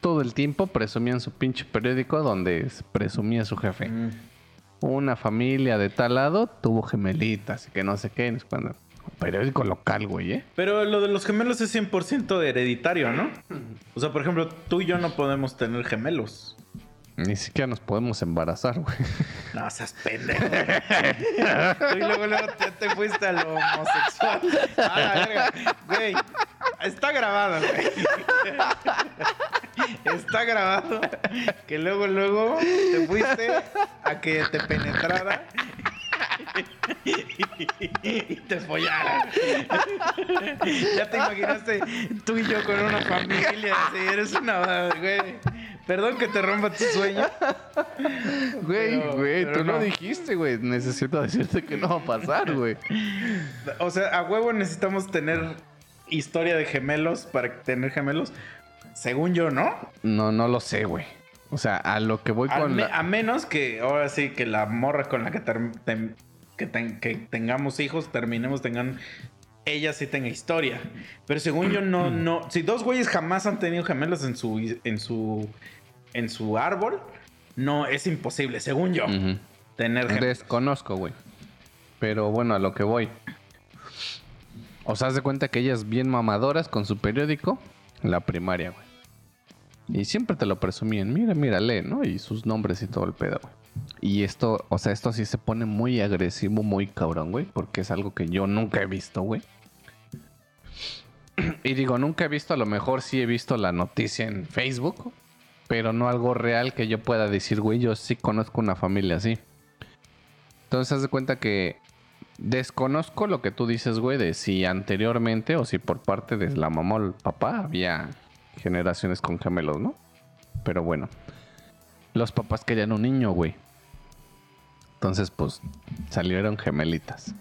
todo el tiempo presumían su pinche periódico donde presumía su jefe. Una familia de tal lado tuvo gemelitas y que no sé qué. cuándo. Periódico local, güey, ¿eh? Pero lo de los gemelos es 100% hereditario, ¿no? O sea, por ejemplo, tú y yo no podemos tener gemelos. Ni siquiera nos podemos embarazar, güey. No seas pendejo. Y luego, luego te, te fuiste a lo homosexual. La verga. Güey, está grabado, güey. Está grabado que luego, luego te fuiste a que te penetrara y te follaran. Ya te imaginaste tú y yo con una familia. Así, eres una. Güey. Perdón que te rompa tu sueño. Güey, Pero- güey, pero tú no no. dijiste, güey. Necesito decirte que no va a pasar, güey. O sea, a huevo necesitamos tener historia de gemelos para tener gemelos. Según yo, ¿no? No, no lo sé, güey. O sea, a lo que voy con me- la... A menos que ahora sí que la morra con la que, ter- tem- que, ten- que tengamos hijos, terminemos, tengan. Ella sí tenga historia. Pero según yo, no, no. Si dos güeyes jamás han tenido gemelos en su. en su. en su árbol, no, es imposible, según yo. Tener gemelos. Desconozco, güey. Pero bueno, a lo que voy. O sea, haz de cuenta que ellas bien mamadoras con su periódico en la primaria, güey. Y siempre te lo presumían, mira, mira, lee, ¿no? Y sus nombres y todo el pedo, güey. Y esto, o sea, esto sí se pone muy agresivo, muy cabrón, güey, porque es algo que yo nunca he visto, güey. Y digo, nunca he visto, a lo mejor sí he visto la noticia en Facebook, pero no algo real que yo pueda decir, güey, yo sí conozco una familia así. Entonces, haz de cuenta que desconozco lo que tú dices, güey, de si anteriormente o si por parte de la mamá o el papá había generaciones con gemelos, ¿no? Pero bueno, los papás querían un niño, güey. Entonces, pues, salieron gemelitas.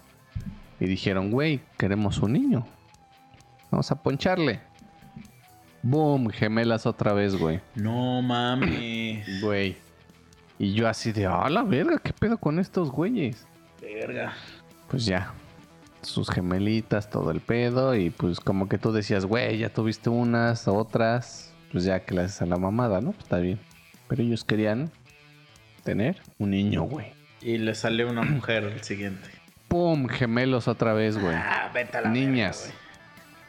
Y dijeron, güey, queremos un niño. Vamos a poncharle. Boom, gemelas otra vez, güey. No mames. Güey. Y yo así de, ah, la verga, ¿qué pedo con estos güeyes? Verga. Pues ya. Sus gemelitas, todo el pedo. Y pues como que tú decías, güey, ya tuviste unas, otras. Pues ya que le haces a la mamada, ¿no? Pues está bien. Pero ellos querían tener un niño, güey. Y le salió una mujer el siguiente. ¡Pum! Gemelos otra vez, güey. Ah, vete a la Niñas. verga,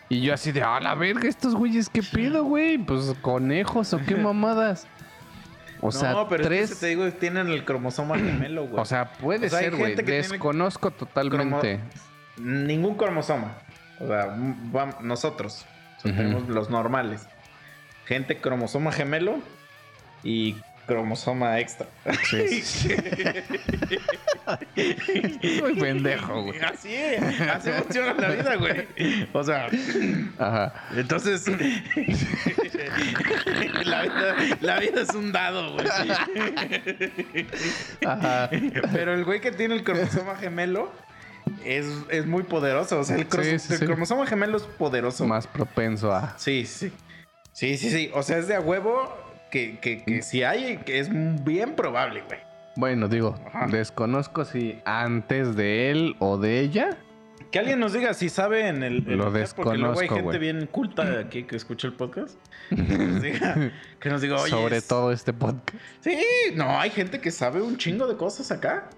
Y yo así de, ah, la verga, estos güeyes, ¿qué pedo, güey? Pues conejos o qué mamadas. O güey. sea, no, pero tres. es que te digo, tienen el cromosoma gemelo, güey. O sea, puede O sea, hay ser, güey. Desconozco totalmente. Ningún cromosoma. O sea, nosotros. O sea. Tenemos los normales. Gente cromosoma gemelo y cromosoma extra. Sí. Muy pendejo, güey. Así es. Así funciona la vida, güey. O sea, Ajá. entonces. la, vida, la vida es un dado, güey. Ajá. Pero el güey que tiene el cromosoma gemelo es, es muy poderoso. O sea, el, cros- Sí, sí, el sí. cromosoma gemelo es poderoso. Más propenso a. Sí, sí. Sí, sí, sí. O sea, es de a huevo que, que, que si hay, que es bien probable, güey. Bueno, digo, Ajá. desconozco si antes de él o de ella. Que alguien nos diga si sabe en el. en Lo el chat, Porque luego hay desconozco, gente bien culta aquí que escucha el podcast. Que nos diga, que nos diga oye. sobre es- todo este podcast. Sí, no, hay gente que sabe un chingo de cosas acá.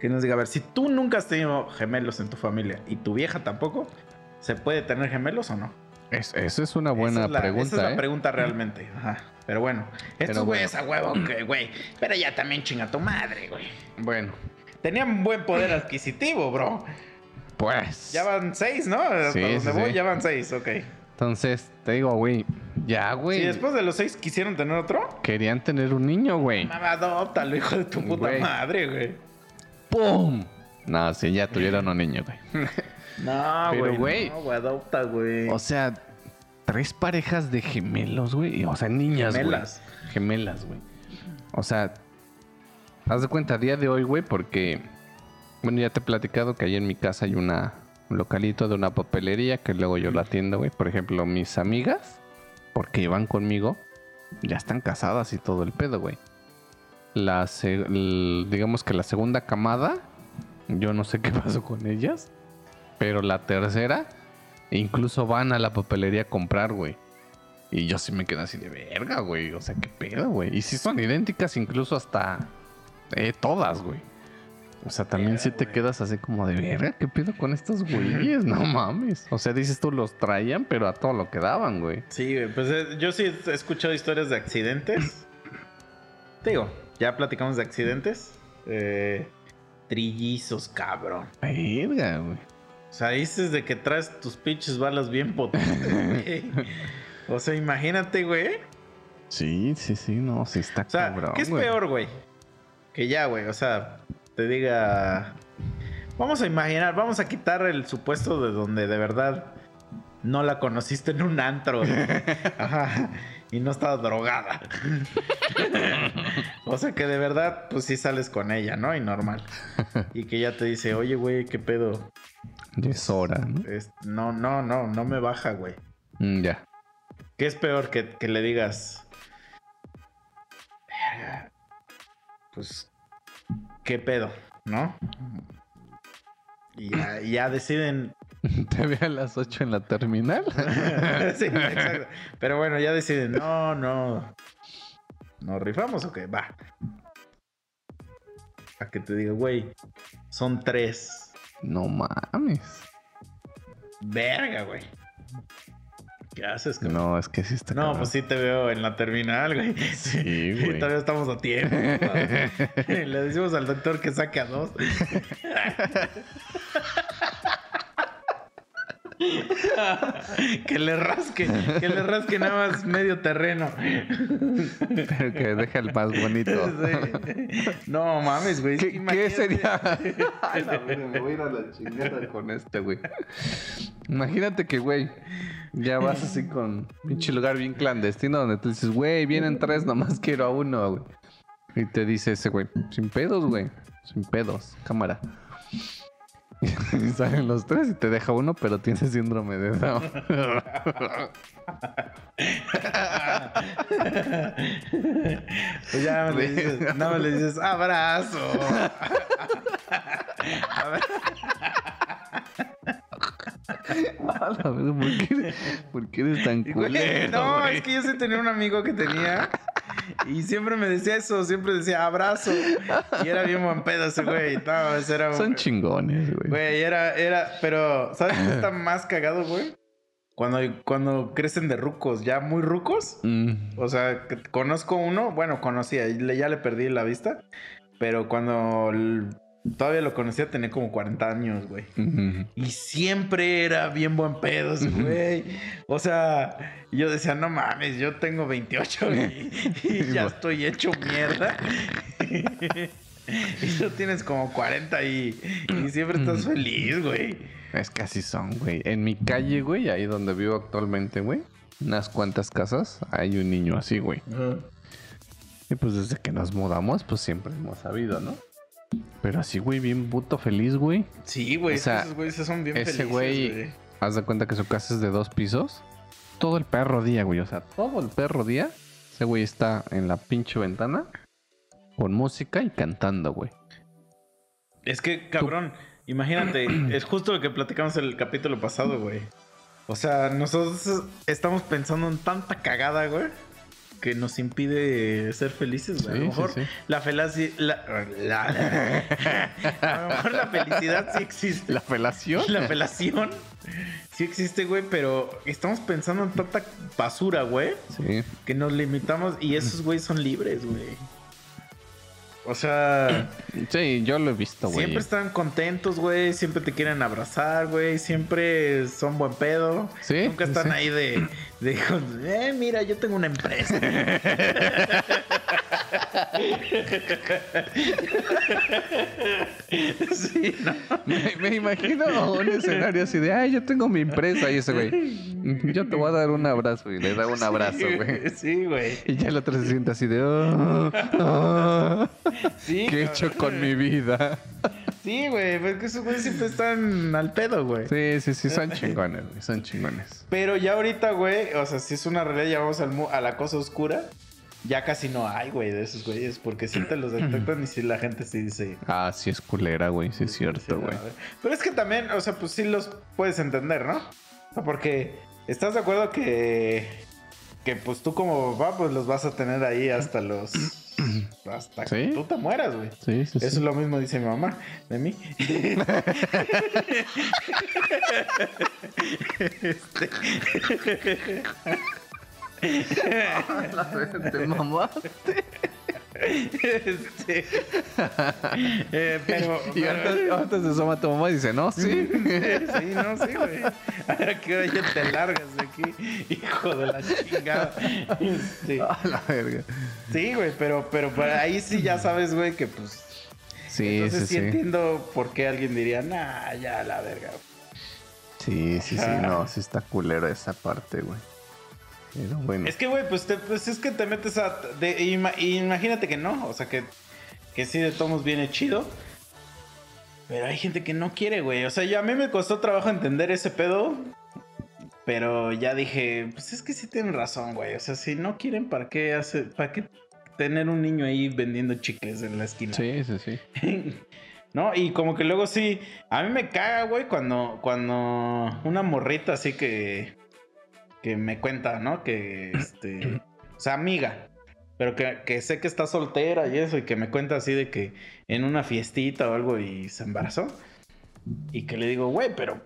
Que nos diga, a ver, si tú nunca has tenido gemelos en tu familia y tu vieja tampoco, ¿se puede tener gemelos o no? Es- esa es una buena esa es la, pregunta, Esa es la ¿eh? pregunta realmente. Ajá. Pero bueno, estos güeyes a huevo que, güey. Pero ya también chinga tu madre, güey. Bueno, Tenían buen poder adquisitivo, bro. pues. Ya van seis, ¿no? Hasta Sí, donde sí, voy, sí. ya van seis, ok. Entonces, te digo, güey. Ya, güey. Si después de los seis quisieron tener otro, Querían tener un niño, güey. mamá, adóptalo, hijo de tu puta Güey. madre, güey. ¡Pum! No, sí, ya tuvieron un niño, güey. No, güey. güey. No, güey, adopta, güey. O sea, tres parejas de gemelos, güey. O sea, niñas, güey. Gemelas. Gemelas, güey. O sea, haz de cuenta a día de hoy, güey, porque. Bueno, ya te he platicado que ahí en mi casa hay una un localito de una papelería que luego yo la atiendo, güey. Por ejemplo, mis amigas, porque iban conmigo, ya están casadas y todo el pedo, güey. La digamos que la segunda camada, yo no sé qué pasó con ellas, pero la tercera, incluso van a la papelería a comprar, güey. Y yo sí me quedé así de verga, güey. O sea, qué pedo, güey. Y sí son idénticas, incluso hasta eh, todas, güey. O sea, también Verga, sí te güey. quedas así como de verga, ¿qué pedo con estos güeyes? No mames. O sea, dices tú los traían, pero a todo lo que daban, güey. Sí, güey, pues eh, yo sí he escuchado historias de accidentes. Te digo, ya platicamos de accidentes. Eh, trillizos, cabrón. Verga, güey. O sea, dices de que traes tus pinches balas bien potentes. O sea, imagínate, güey. Sí, sí, sí, no, sí está O sea, cabrón. ¿qué es güey. peor, güey? Que ya, güey, o sea, te diga... Vamos a imaginar, vamos a quitar el supuesto de donde de verdad no la conociste en un antro. güey. Ajá. Y no estaba drogada. o sea que de verdad, pues sí sales con ella, ¿no? Y normal. Y que ya te dice, oye, güey, ¿qué pedo? Hora, ¿no? Es- no, no, no, no me baja, güey. Mm, ya. ¿Qué es peor que, que le digas? "Verga, Pues, ¿qué pedo? ¿No? Y ya, ya deciden. Te ve a las 8 en la terminal. sí, exacto. Pero bueno, ya deciden. No, no. ¿Nos rifamos o qué? Va. A que te diga, güey, son tres. No mames. Verga, güey. ¿Qué haces, cabrón? No, es que sí está No, cabrón. pues sí te veo en la terminal, güey. Sí, güey. Todavía estamos a tiempo. Le decimos al doctor que saque a dos. que le rasque, que le rasque nada más medio terreno. Pero que deja el más bonito. Sí. No mames, güey. ¿Qué, sería? Ay, la verga, me voy a ir a la chingada con este, güey. Imagínate que, güey, ya vas así con pinche lugar bien clandestino donde tú dices, güey, vienen tres, nomás quiero a uno, güey. Y te dice ese, güey, sin pedos, güey. Sin pedos, cámara. Y salen los tres y te deja uno, pero tiene síndrome de Down. Pues ya nada más le dices, nada más le dices abrazo. A la ¿por qué, por qué eres tan güey, culero, no, güey? es que yo sí tenía un amigo que tenía y siempre me decía eso, siempre decía abrazo. Y era bien buen pedo ese güey. No, ese era un- Son chingones, güey. Güey, era, era, pero, ¿sabes qué está más cagado, güey? Cuando, cuando crecen de rucos, ya muy rucos. Mm, O sea, conozco uno, bueno, conocía, ya le perdí la vista, pero cuando todavía lo conocía tenía como 40 años, güey. Y siempre era bien buen pedo ese güey. O sea, yo decía, no mames, yo tengo 28 güey, y ya estoy hecho mierda. y tú tienes como 40 y, y siempre estás feliz, güey. Es que así son, güey. En mi calle, güey, ahí donde vivo actualmente, güey, unas cuantas casas, hay un niño así, güey. Y pues desde que nos mudamos, pues siempre hemos sabido, ¿no? Pero así, güey, bien puto feliz, güey. Sí, güey, O sea, esos güeyes son bien ese felices, güey-. Haz de cuenta que su casa es de dos pisos. Todo el perro día, güey. O sea, todo el perro día. Ese güey está en la pinche ventana con música y cantando, güey. Es que, cabrón, imagínate, es justo lo que platicamos en el capítulo pasado, güey. O sea, nosotros estamos pensando en tanta cagada, güey, que nos impide ser felices, güey. a Sí, lo sí, mejor sí. la felicidad... La, la- a lo mejor la felicidad sí existe. ¿La felación? La felación sí existe, güey, pero estamos pensando en tanta basura, güey, Sí. que nos limitamos y esos güeyes son libres, güey. O sea... Sí, yo lo he visto, güey. Siempre están contentos, güey. Siempre te quieren abrazar, güey. Siempre son buen pedo. Sí, Nunca sí, están sí. ahí de, de, eh, mira, yo tengo una empresa. sí, ¿no? Me, me imagino un escenario así de, ay, yo tengo mi empresa y ese güey, yo te voy a dar un abrazo y le da un abrazo, güey. Sí, güey. Y ya el otro se siente así de, "Oh, oh, Sí, ¿qué he hecho con mi vida? Sí, güey. Porque esos güeyes siempre están al pedo, güey. Sí, sí, sí, son chingones, güey, son chingones. Pero ya ahorita, güey, o sea, si es una realidad, ya vamos al a la cosa oscura. Ya casi no hay, güey, de esos güeyes. Porque si te los detectan y si la gente sí dice. Ah, sí es culera, güey, sí es cierto, güey. Pero es que también, o sea, pues sí los puedes entender, ¿no? O sea, porque estás de acuerdo que. Que pues tú como papá, pues los vas a tener ahí hasta los. Hasta que ¿Sí? tú te mueras, güey. Sí, sí, Eso es lo mismo dice mi mamá de mí. Este, Te mamaste. Este, eh, pero, Y antes se asoma tu mamá y dice, no, sí. sí, no, sí, güey. ¿A qué hora ya te largas de aquí? Hijo de la chingada. Este, A la verga. sí, güey, pero, pero para ahí sí ya sabes, güey, que pues. Sí, entonces sí, sí, sí. entiendo por qué alguien diría, nah, ya la verga. Sí, sí, sí, no, sí está culero esa parte, güey. Pero bueno. Es que, güey, pues, te- pues es que te metes a. de- ima- imagínate que no. O sea, que, que sí, de tomos viene chido. Pero hay gente que no quiere, güey. O sea, ya a mí me costó trabajo entender ese pedo. Pero ya dije, pues es que sí tienen razón, güey. O sea, si no quieren, ¿para qué hace, para qué tener un niño ahí vendiendo chicles en la esquina? Sí, sí, sí. ¿No? Y como que luego sí, a mí me caga, güey, cuando, cuando una morrita así que, que me cuenta, ¿no? Que, este, o sea, amiga, pero que, que sé que está soltera y eso, y que me cuenta así de que en una fiestita o algo y se embarazó. Y que le digo, güey, pero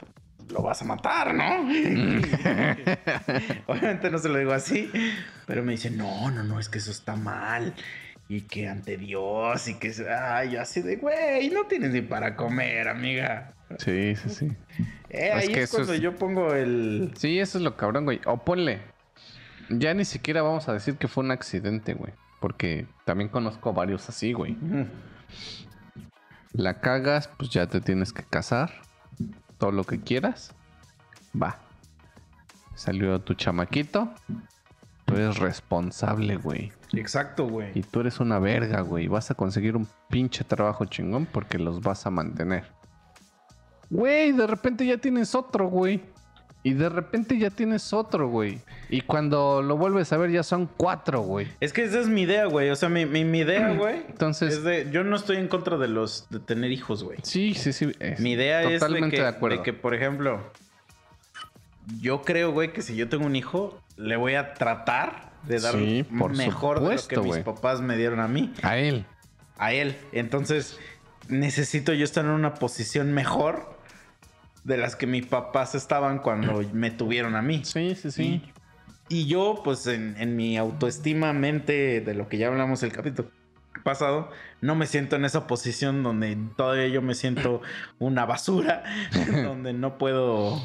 lo vas a matar, ¿no? Obviamente no se lo digo así, pero me dice, no, no, no, es que eso está mal. Y que ante Dios, y que, ay, así de, güey, no tienes ni para comer, amiga. Sí, sí, sí. Eh, Es ahí que es eso cuando es- yo pongo el... Sí, eso es lo cabrón, güey. O ponle. Ya ni siquiera vamos a decir que fue un accidente, güey. Porque también conozco varios así, güey. La cagas, pues ya te tienes que casar. Todo lo que quieras. Va. Salió tu chamaquito. Tú eres responsable, güey. Exacto, güey. Y tú eres una verga, güey. Vas a conseguir un pinche trabajo chingón porque los vas a mantener. Güey, de repente ya tienes otro, güey. Y de repente ya tienes otro, güey. Y cuando lo vuelves a ver ya son cuatro, güey. Es que esa es mi idea, güey. O sea, mi, mi, mi idea, güey. Entonces- Es de, yo no estoy en contra de los de tener hijos, güey. Sí, sí, sí. es Mi idea es de que, de acuerdo. de que, por ejemplo, yo creo, güey, que si yo tengo un hijo, le voy a tratar de dar Sí, por mejor de lo que supuesto, mis papás me dieron a mí, A él. a él. Entonces, necesito yo estar en una posición mejor de las que mis papás estaban cuando me tuvieron a mí. Sí, sí, sí. Y yo, pues en, en mi autoestima, mente, de lo que ya hablamos el capítulo pasado, no me siento en esa posición donde todavía yo me siento una basura, donde no puedo,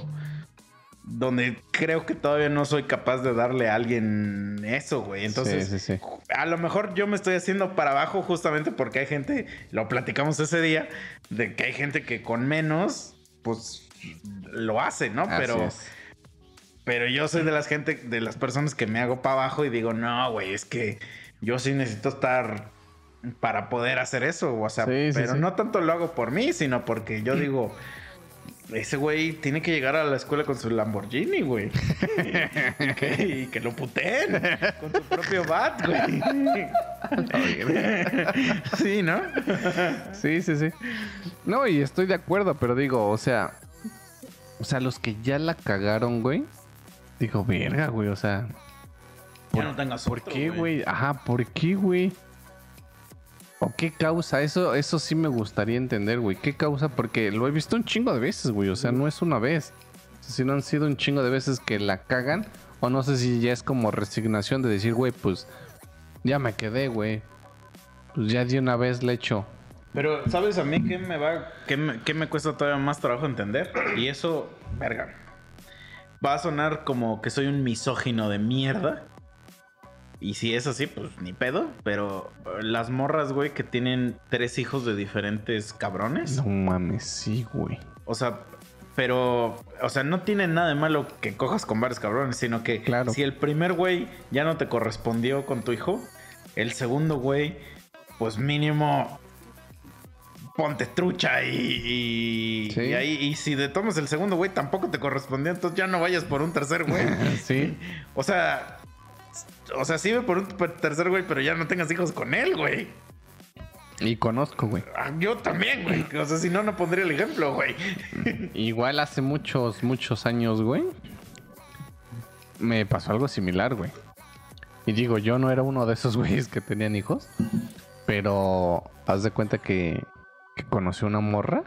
donde creo que todavía no soy capaz de darle a alguien eso, güey. Entonces, Sí, sí, sí. a lo mejor yo me estoy haciendo para abajo justamente porque hay gente, lo platicamos ese día, de que hay gente que con menos, pues lo hace, ¿no? Así Pero... es. Pero yo soy de las gente, de las personas que me hago para abajo y digo, no, güey, es que yo sí necesito estar para poder hacer eso. O sea, Sí, sí, pero sí. no tanto lo hago por mí, sino porque yo digo, ese güey tiene que llegar a la escuela con su Lamborghini, güey. y, que, y que lo puteen con su propio bat, güey. sí, ¿no? Sí, sí, sí. No, y estoy de acuerdo, pero digo, o sea, o sea, los que ya la cagaron, güey. Digo, verga, güey, o sea, Ya no tengas ¿por otro, qué, güey? Ajá, ¿por qué, güey? ¿O qué causa? Eso, eso sí me gustaría entender, güey. ¿Qué causa? Porque lo he visto un chingo de veces, güey. O sea, no es una vez. Si no han sido un chingo de veces que la cagan. O no sé si ya es como resignación de decir, güey, pues ya me quedé, güey. Pues ya de una vez le echo. Pero, ¿sabes a mí qué me va, qué me, qué me cuesta todavía más trabajo entender? Y eso, verga. Va a sonar como que soy un misógino de mierda. Y si es así, pues ni pedo. Pero las morras, güey, que tienen tres hijos de diferentes cabrones. No mames, sí, güey. O sea, pero, o sea, no tiene nada de malo que cojas con varios cabrones, sino que Claro. si el primer güey ya no te correspondió con tu hijo, el segundo güey, pues mínimo ponte trucha y, y, Sí. y ahí, y si de tomas el segundo güey tampoco te correspondió, entonces ya no vayas por un tercer güey. sí. O sea, o sea, sí ve por un tercer güey, pero ya no tengas hijos con él, güey. Y conozco, güey. Ah, Yo también, güey. O sea, si no, no pondría el ejemplo, güey. Igual hace muchos, muchos años, güey. Me pasó algo similar, güey. Y digo, yo no era uno de esos güeyes que tenían hijos. Pero haz de cuenta que, que conocí una morra.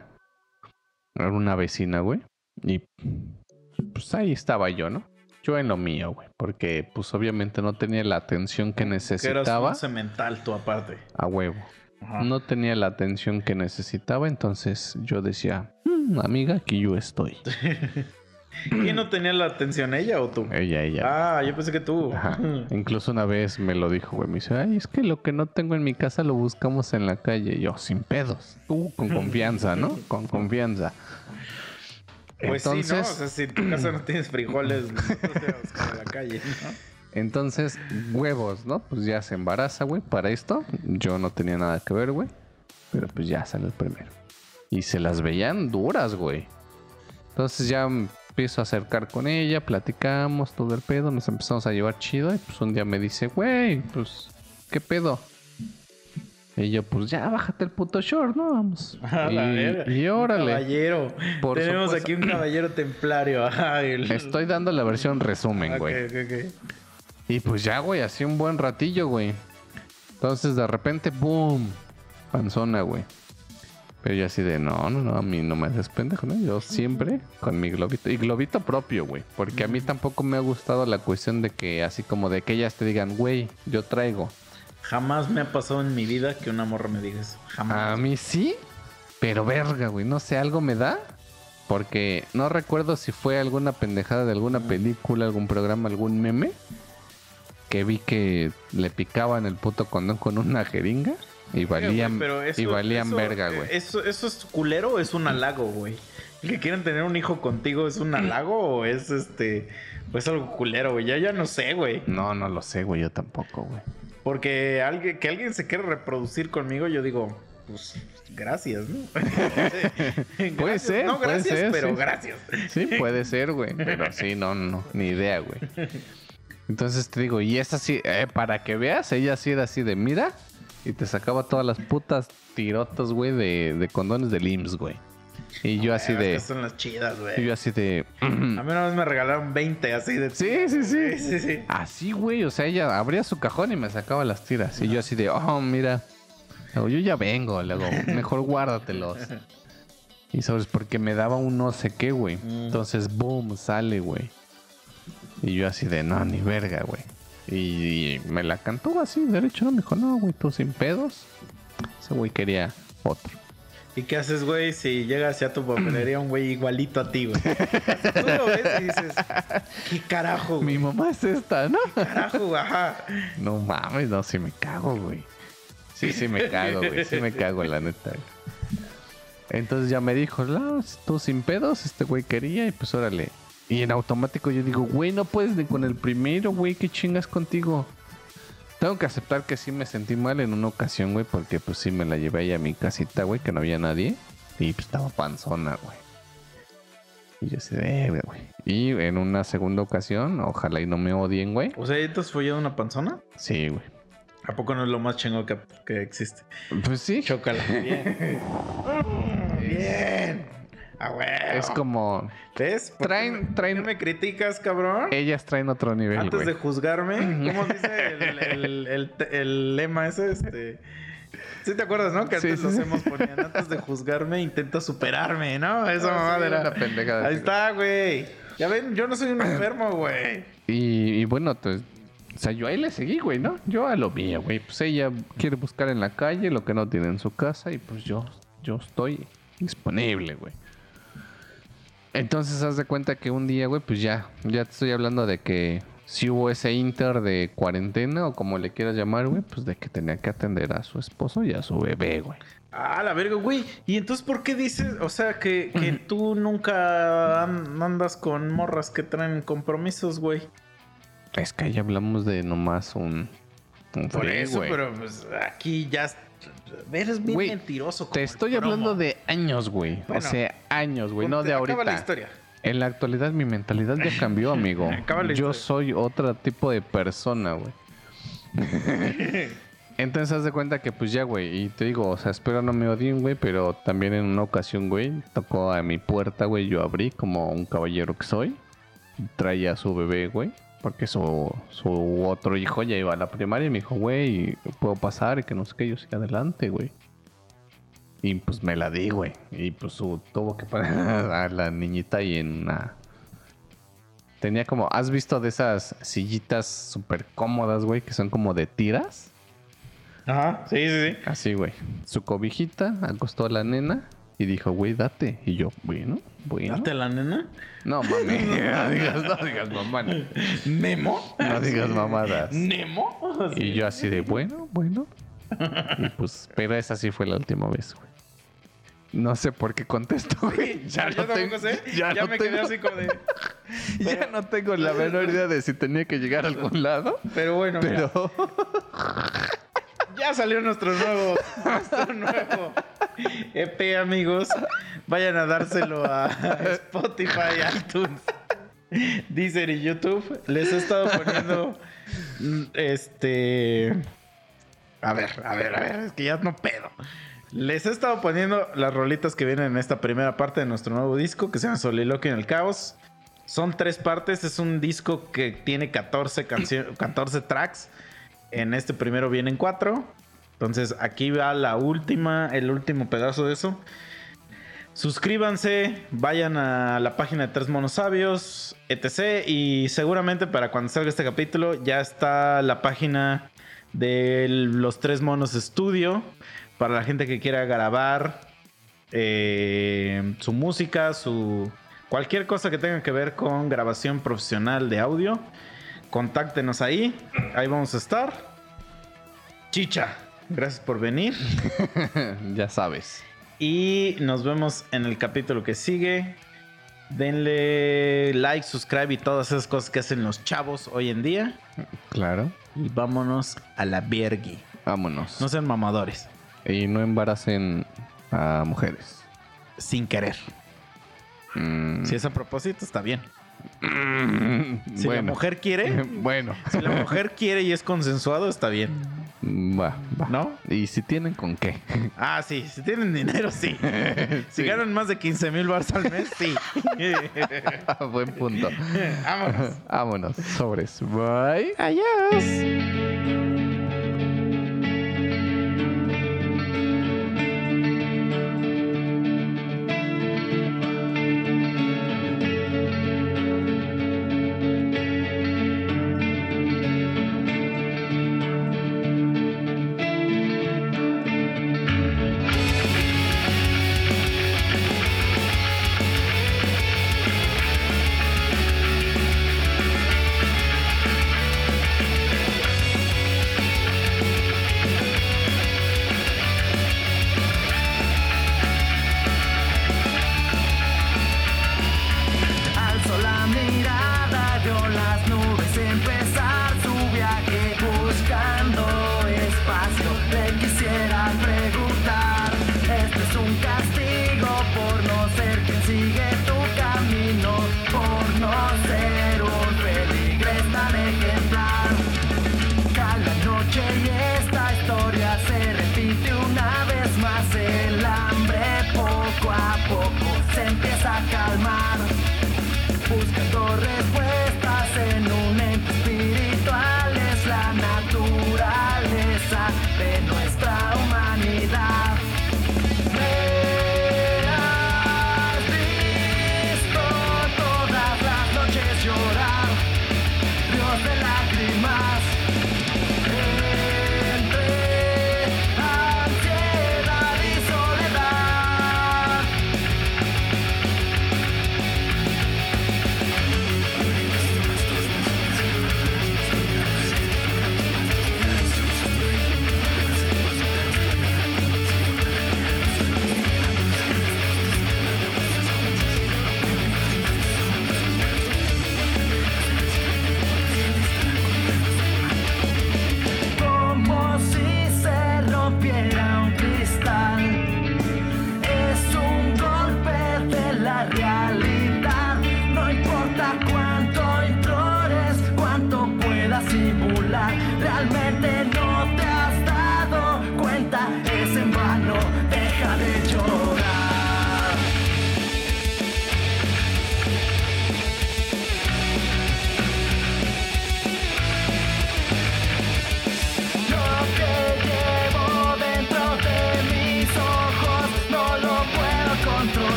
Era una vecina, güey. Y pues ahí estaba yo, ¿no? Yo en lo mío, güey. Porque pues obviamente no tenía la atención que Que eras necesitaba un cemental tú aparte. a huevo. Ajá. No tenía la atención que necesitaba, entonces yo decía, "Mm, amiga, aquí yo estoy. ¿Quién no tenía la atención, ella o tú? Ella, ella. Ah, yo pensé que tú. Ajá. Incluso una vez me lo dijo, güey. Me dice, ay, es que lo que no tengo en mi casa lo buscamos en la calle. Y yo, sin pedos. Tú, con confianza, ¿no? Con confianza. Pues sí, ¿no? O entonces, sea, si en tu casa no tienes frijoles, nosotros te vamos a buscar a la calle, ¿no? entonces, huevos, ¿no? Pues ya se embaraza, güey, para esto. Yo no tenía nada que ver, güey. Pero pues ya sale el primero. Y se las veían duras, güey. Entonces ya empiezo a acercar con ella, platicamos todo el pedo, nos empezamos a llevar chido. Y pues un día me dice, güey, pues, ¿qué pedo? Y yo, pues ya, bájate el puto short, ¿no? Vamos. A y, la verga. y Un órale. Caballero. Por Tenemos supuesto. aquí un caballero templario. El- Estoy dando la versión resumen, güey. Y pues ya, güey, así un buen ratillo, güey. Entonces de repente, ¡boom! Panzona, güey. Pero yo así de, no, no, no, a mí no me haces pendejo, ¿no? Yo siempre con mi globito. Y globito propio, güey. Porque a mí tampoco me ha gustado la cuestión de que así como de que ellas te digan, güey, yo traigo. Jamás me ha pasado en mi vida que una morra me diga eso. Jamás. A mí sí, pero verga, güey. No sé, algo me da. Porque no recuerdo si fue alguna pendejada de alguna película, algún programa, algún meme. Que vi que le picaban el puto condón con una jeringa. Y valían, Pero eso- y valían eso- verga, güey. Eso, ¿Eso es culero o es un halago, güey? ¿El que quieren tener un hijo contigo es un halago o es este. Pues algo culero, güey? Ya, ya no sé, güey. No, no lo sé, güey. Yo tampoco, güey. Porque alguien, que alguien se quiere reproducir conmigo, yo digo, pues gracias, ¿no? Gracias. ser, No, puede gracias, ser, pero sí. gracias. Sí, puede ser, güey. Pero sí, no, no, ni idea, güey. Entonces te digo, y esa sí, eh, para que veas, ella sí era así de mira, y te sacaba todas las putas tirotas, güey, de, de condones de IMSS, güey. Y yo así de, son las chidas, y güey. yo así de, A mí una vez me regalaron 20 así de. sí, sí, sí. Sí, sí. Así, güey, o sea, ella abría su cajón y me sacaba las tiras. Y yo así de, oh, mira. Luego, yo ya vengo, luego, mejor guárdatelos. Y sabes, porque me daba un no sé qué, güey. Mm. Entonces, boom, sale, güey. Y yo así de, no, ni verga, güey. Y, me la cantó así, derecho, no me dijo, no, güey, tú sin pedos. Ese güey quería otro. ¿Y qué haces, güey, si llega hacia tu papelería un güey igualito a ti, güey? Tú lo ves y dices, ¿qué carajo, Mi güey? mamá es esta, ¿no? Carajo, ajá. No mames, no, sí me cago, güey. Sí, sí me cago, güey. Sí me cago, la neta. güey. Entonces ya me dijo, no, tú sin pedos, este güey quería y pues órale. Y en automático yo digo, güey, no puedes ni con el primero, güey, ¿qué chingas contigo? Tengo que aceptar que sí me sentí mal en una ocasión, güey, porque pues sí me la llevé ahí a mi casita, güey, que no había nadie. Y pues estaba panzona, güey. Y yo así, verga, güey. Y en una segunda ocasión, ojalá y no me odien, güey. O sea, ¿ya te has follado una panzona? Sí, güey. ¿A poco no es lo más chingo que, que existe? Pues sí. Chócala. Bien. Bien. Ah. Es como. ¿Ves? ¿Por Traen- me- traen- ¿por qué me criticas, cabrón? Ellas traen otro nivel, Antes de juzgarme, ¿cómo dice el, el- el- el lema ese? Este. Sí te acuerdas, ¿no? Que antes sí, los sí. hemos ponían antes de juzgarme, intenta superarme, ¿no? Esa Ah, mamada sí, una pendejada Ahí está, güey. Ya ven, yo no soy un enfermo, güey. Y, y bueno, pues. O sea, yo ahí le seguí, güey, ¿no? Yo a lo mío, güey. Pues ella quiere buscar en la calle lo que no tiene en su casa y pues yo, yo estoy disponible, güey. Entonces, haz de cuenta que un día, güey, pues ya, ya te estoy hablando de que si hubo ese inter de cuarentena o como le quieras llamar, güey, pues de que tenía que atender a su esposo y a su bebé, güey. Ah, la verga, güey. ¿Y entonces por qué dices, o sea, que, que tú nunca an- andas con morras que traen compromisos, güey? Es que ahí hablamos de nomás un, un Por eso, güey. pero pues aquí ya. Eres bien Güey, mentiroso. Te estoy hablando de años, güey. Bueno, o sea, años, güey, no de acaba ahorita. la historia. En la actualidad mi mentalidad ya cambió, amigo. Acaba la Yo historia. soy otro tipo de persona, güey. Entonces haz de cuenta que pues ya, güey, y te digo, o sea, espero no me odien, güey, pero también en una ocasión, güey, tocó a mi puerta, güey, yo abrí como un caballero que soy. Traía a su bebé, güey, porque su, su otro hijo ya iba a la primaria y me dijo, güey, puedo pasar y que no sé qué, yo sí, adelante, güey. Y pues me la di, güey. Y pues su- tuvo que poner a la niñita ahí en una... Tenía como... ¿Has visto de esas sillitas súper cómodas, güey? Que son como de tiras. Ajá, sí, sí, sí. Así, güey. Su cobijita acostó a la nena y dijo, güey, date. Y yo, bueno, bueno. Date la nena. No, mami. no digas, no digas mamá. No ¿Nemo? digas mamadas. ¿Nemo? Y yo así de, bueno, bueno. Y pues, pero esa sí fue la última vez, güey. No sé por qué contesto, güey. Ya, yo tampoco sé. Ya, no me quedé tengo- así como de. Ya no tengo la menor idea de si tenía que llegar a algún lado. Pero bueno, mira, Pero ya salió nuestro nuevo, nuevo EP, amigos. Vayan a dárselo a Spotify, iTunes, Deezer y YouTube. Les he estado poniendo mm, este. A ver, a ver, a ver, es que ya no pedo. Les he estado poniendo las rolitas que vienen en esta primera parte de nuestro nuevo disco que se llama Soliloquio en el Caos. Son tres partes, es un disco que tiene 14, cancio- 14 tracks. En este primero vienen cuatro, Entonces, aquí va la última, el último pedazo de eso. Suscríbanse, vayan a la página de Tres Monos Sabios, etc. Y seguramente para cuando salga este capítulo ya está la página de los Tres Monos Studio para la gente que quiera grabar eh, su música, su cualquier cosa que tenga que ver con grabación profesional de audio. Contáctenos ahí, ahí vamos a estar. Chicha, gracias por venir. ya sabes. Y nos vemos en el capítulo que sigue. Denle like, subscribe y todas esas cosas que hacen los chavos hoy en día. Claro. Y vámonos a la vergui. Vámonos. No sean mamadores. Y no embaracen a mujeres. Sin querer. Mm, Si es a propósito, está bien. Mm, Si la mujer quiere, bueno. si la mujer quiere y es consensuado, está bien. Va, va. ¿No? ¿Y si tienen con qué? Ah, sí, si tienen dinero, sí. Si Sí. ganan más de 15 mil bars al mes, sí. Buen punto. Vámonos. Vámonos. Sobres. Bye. Adiós.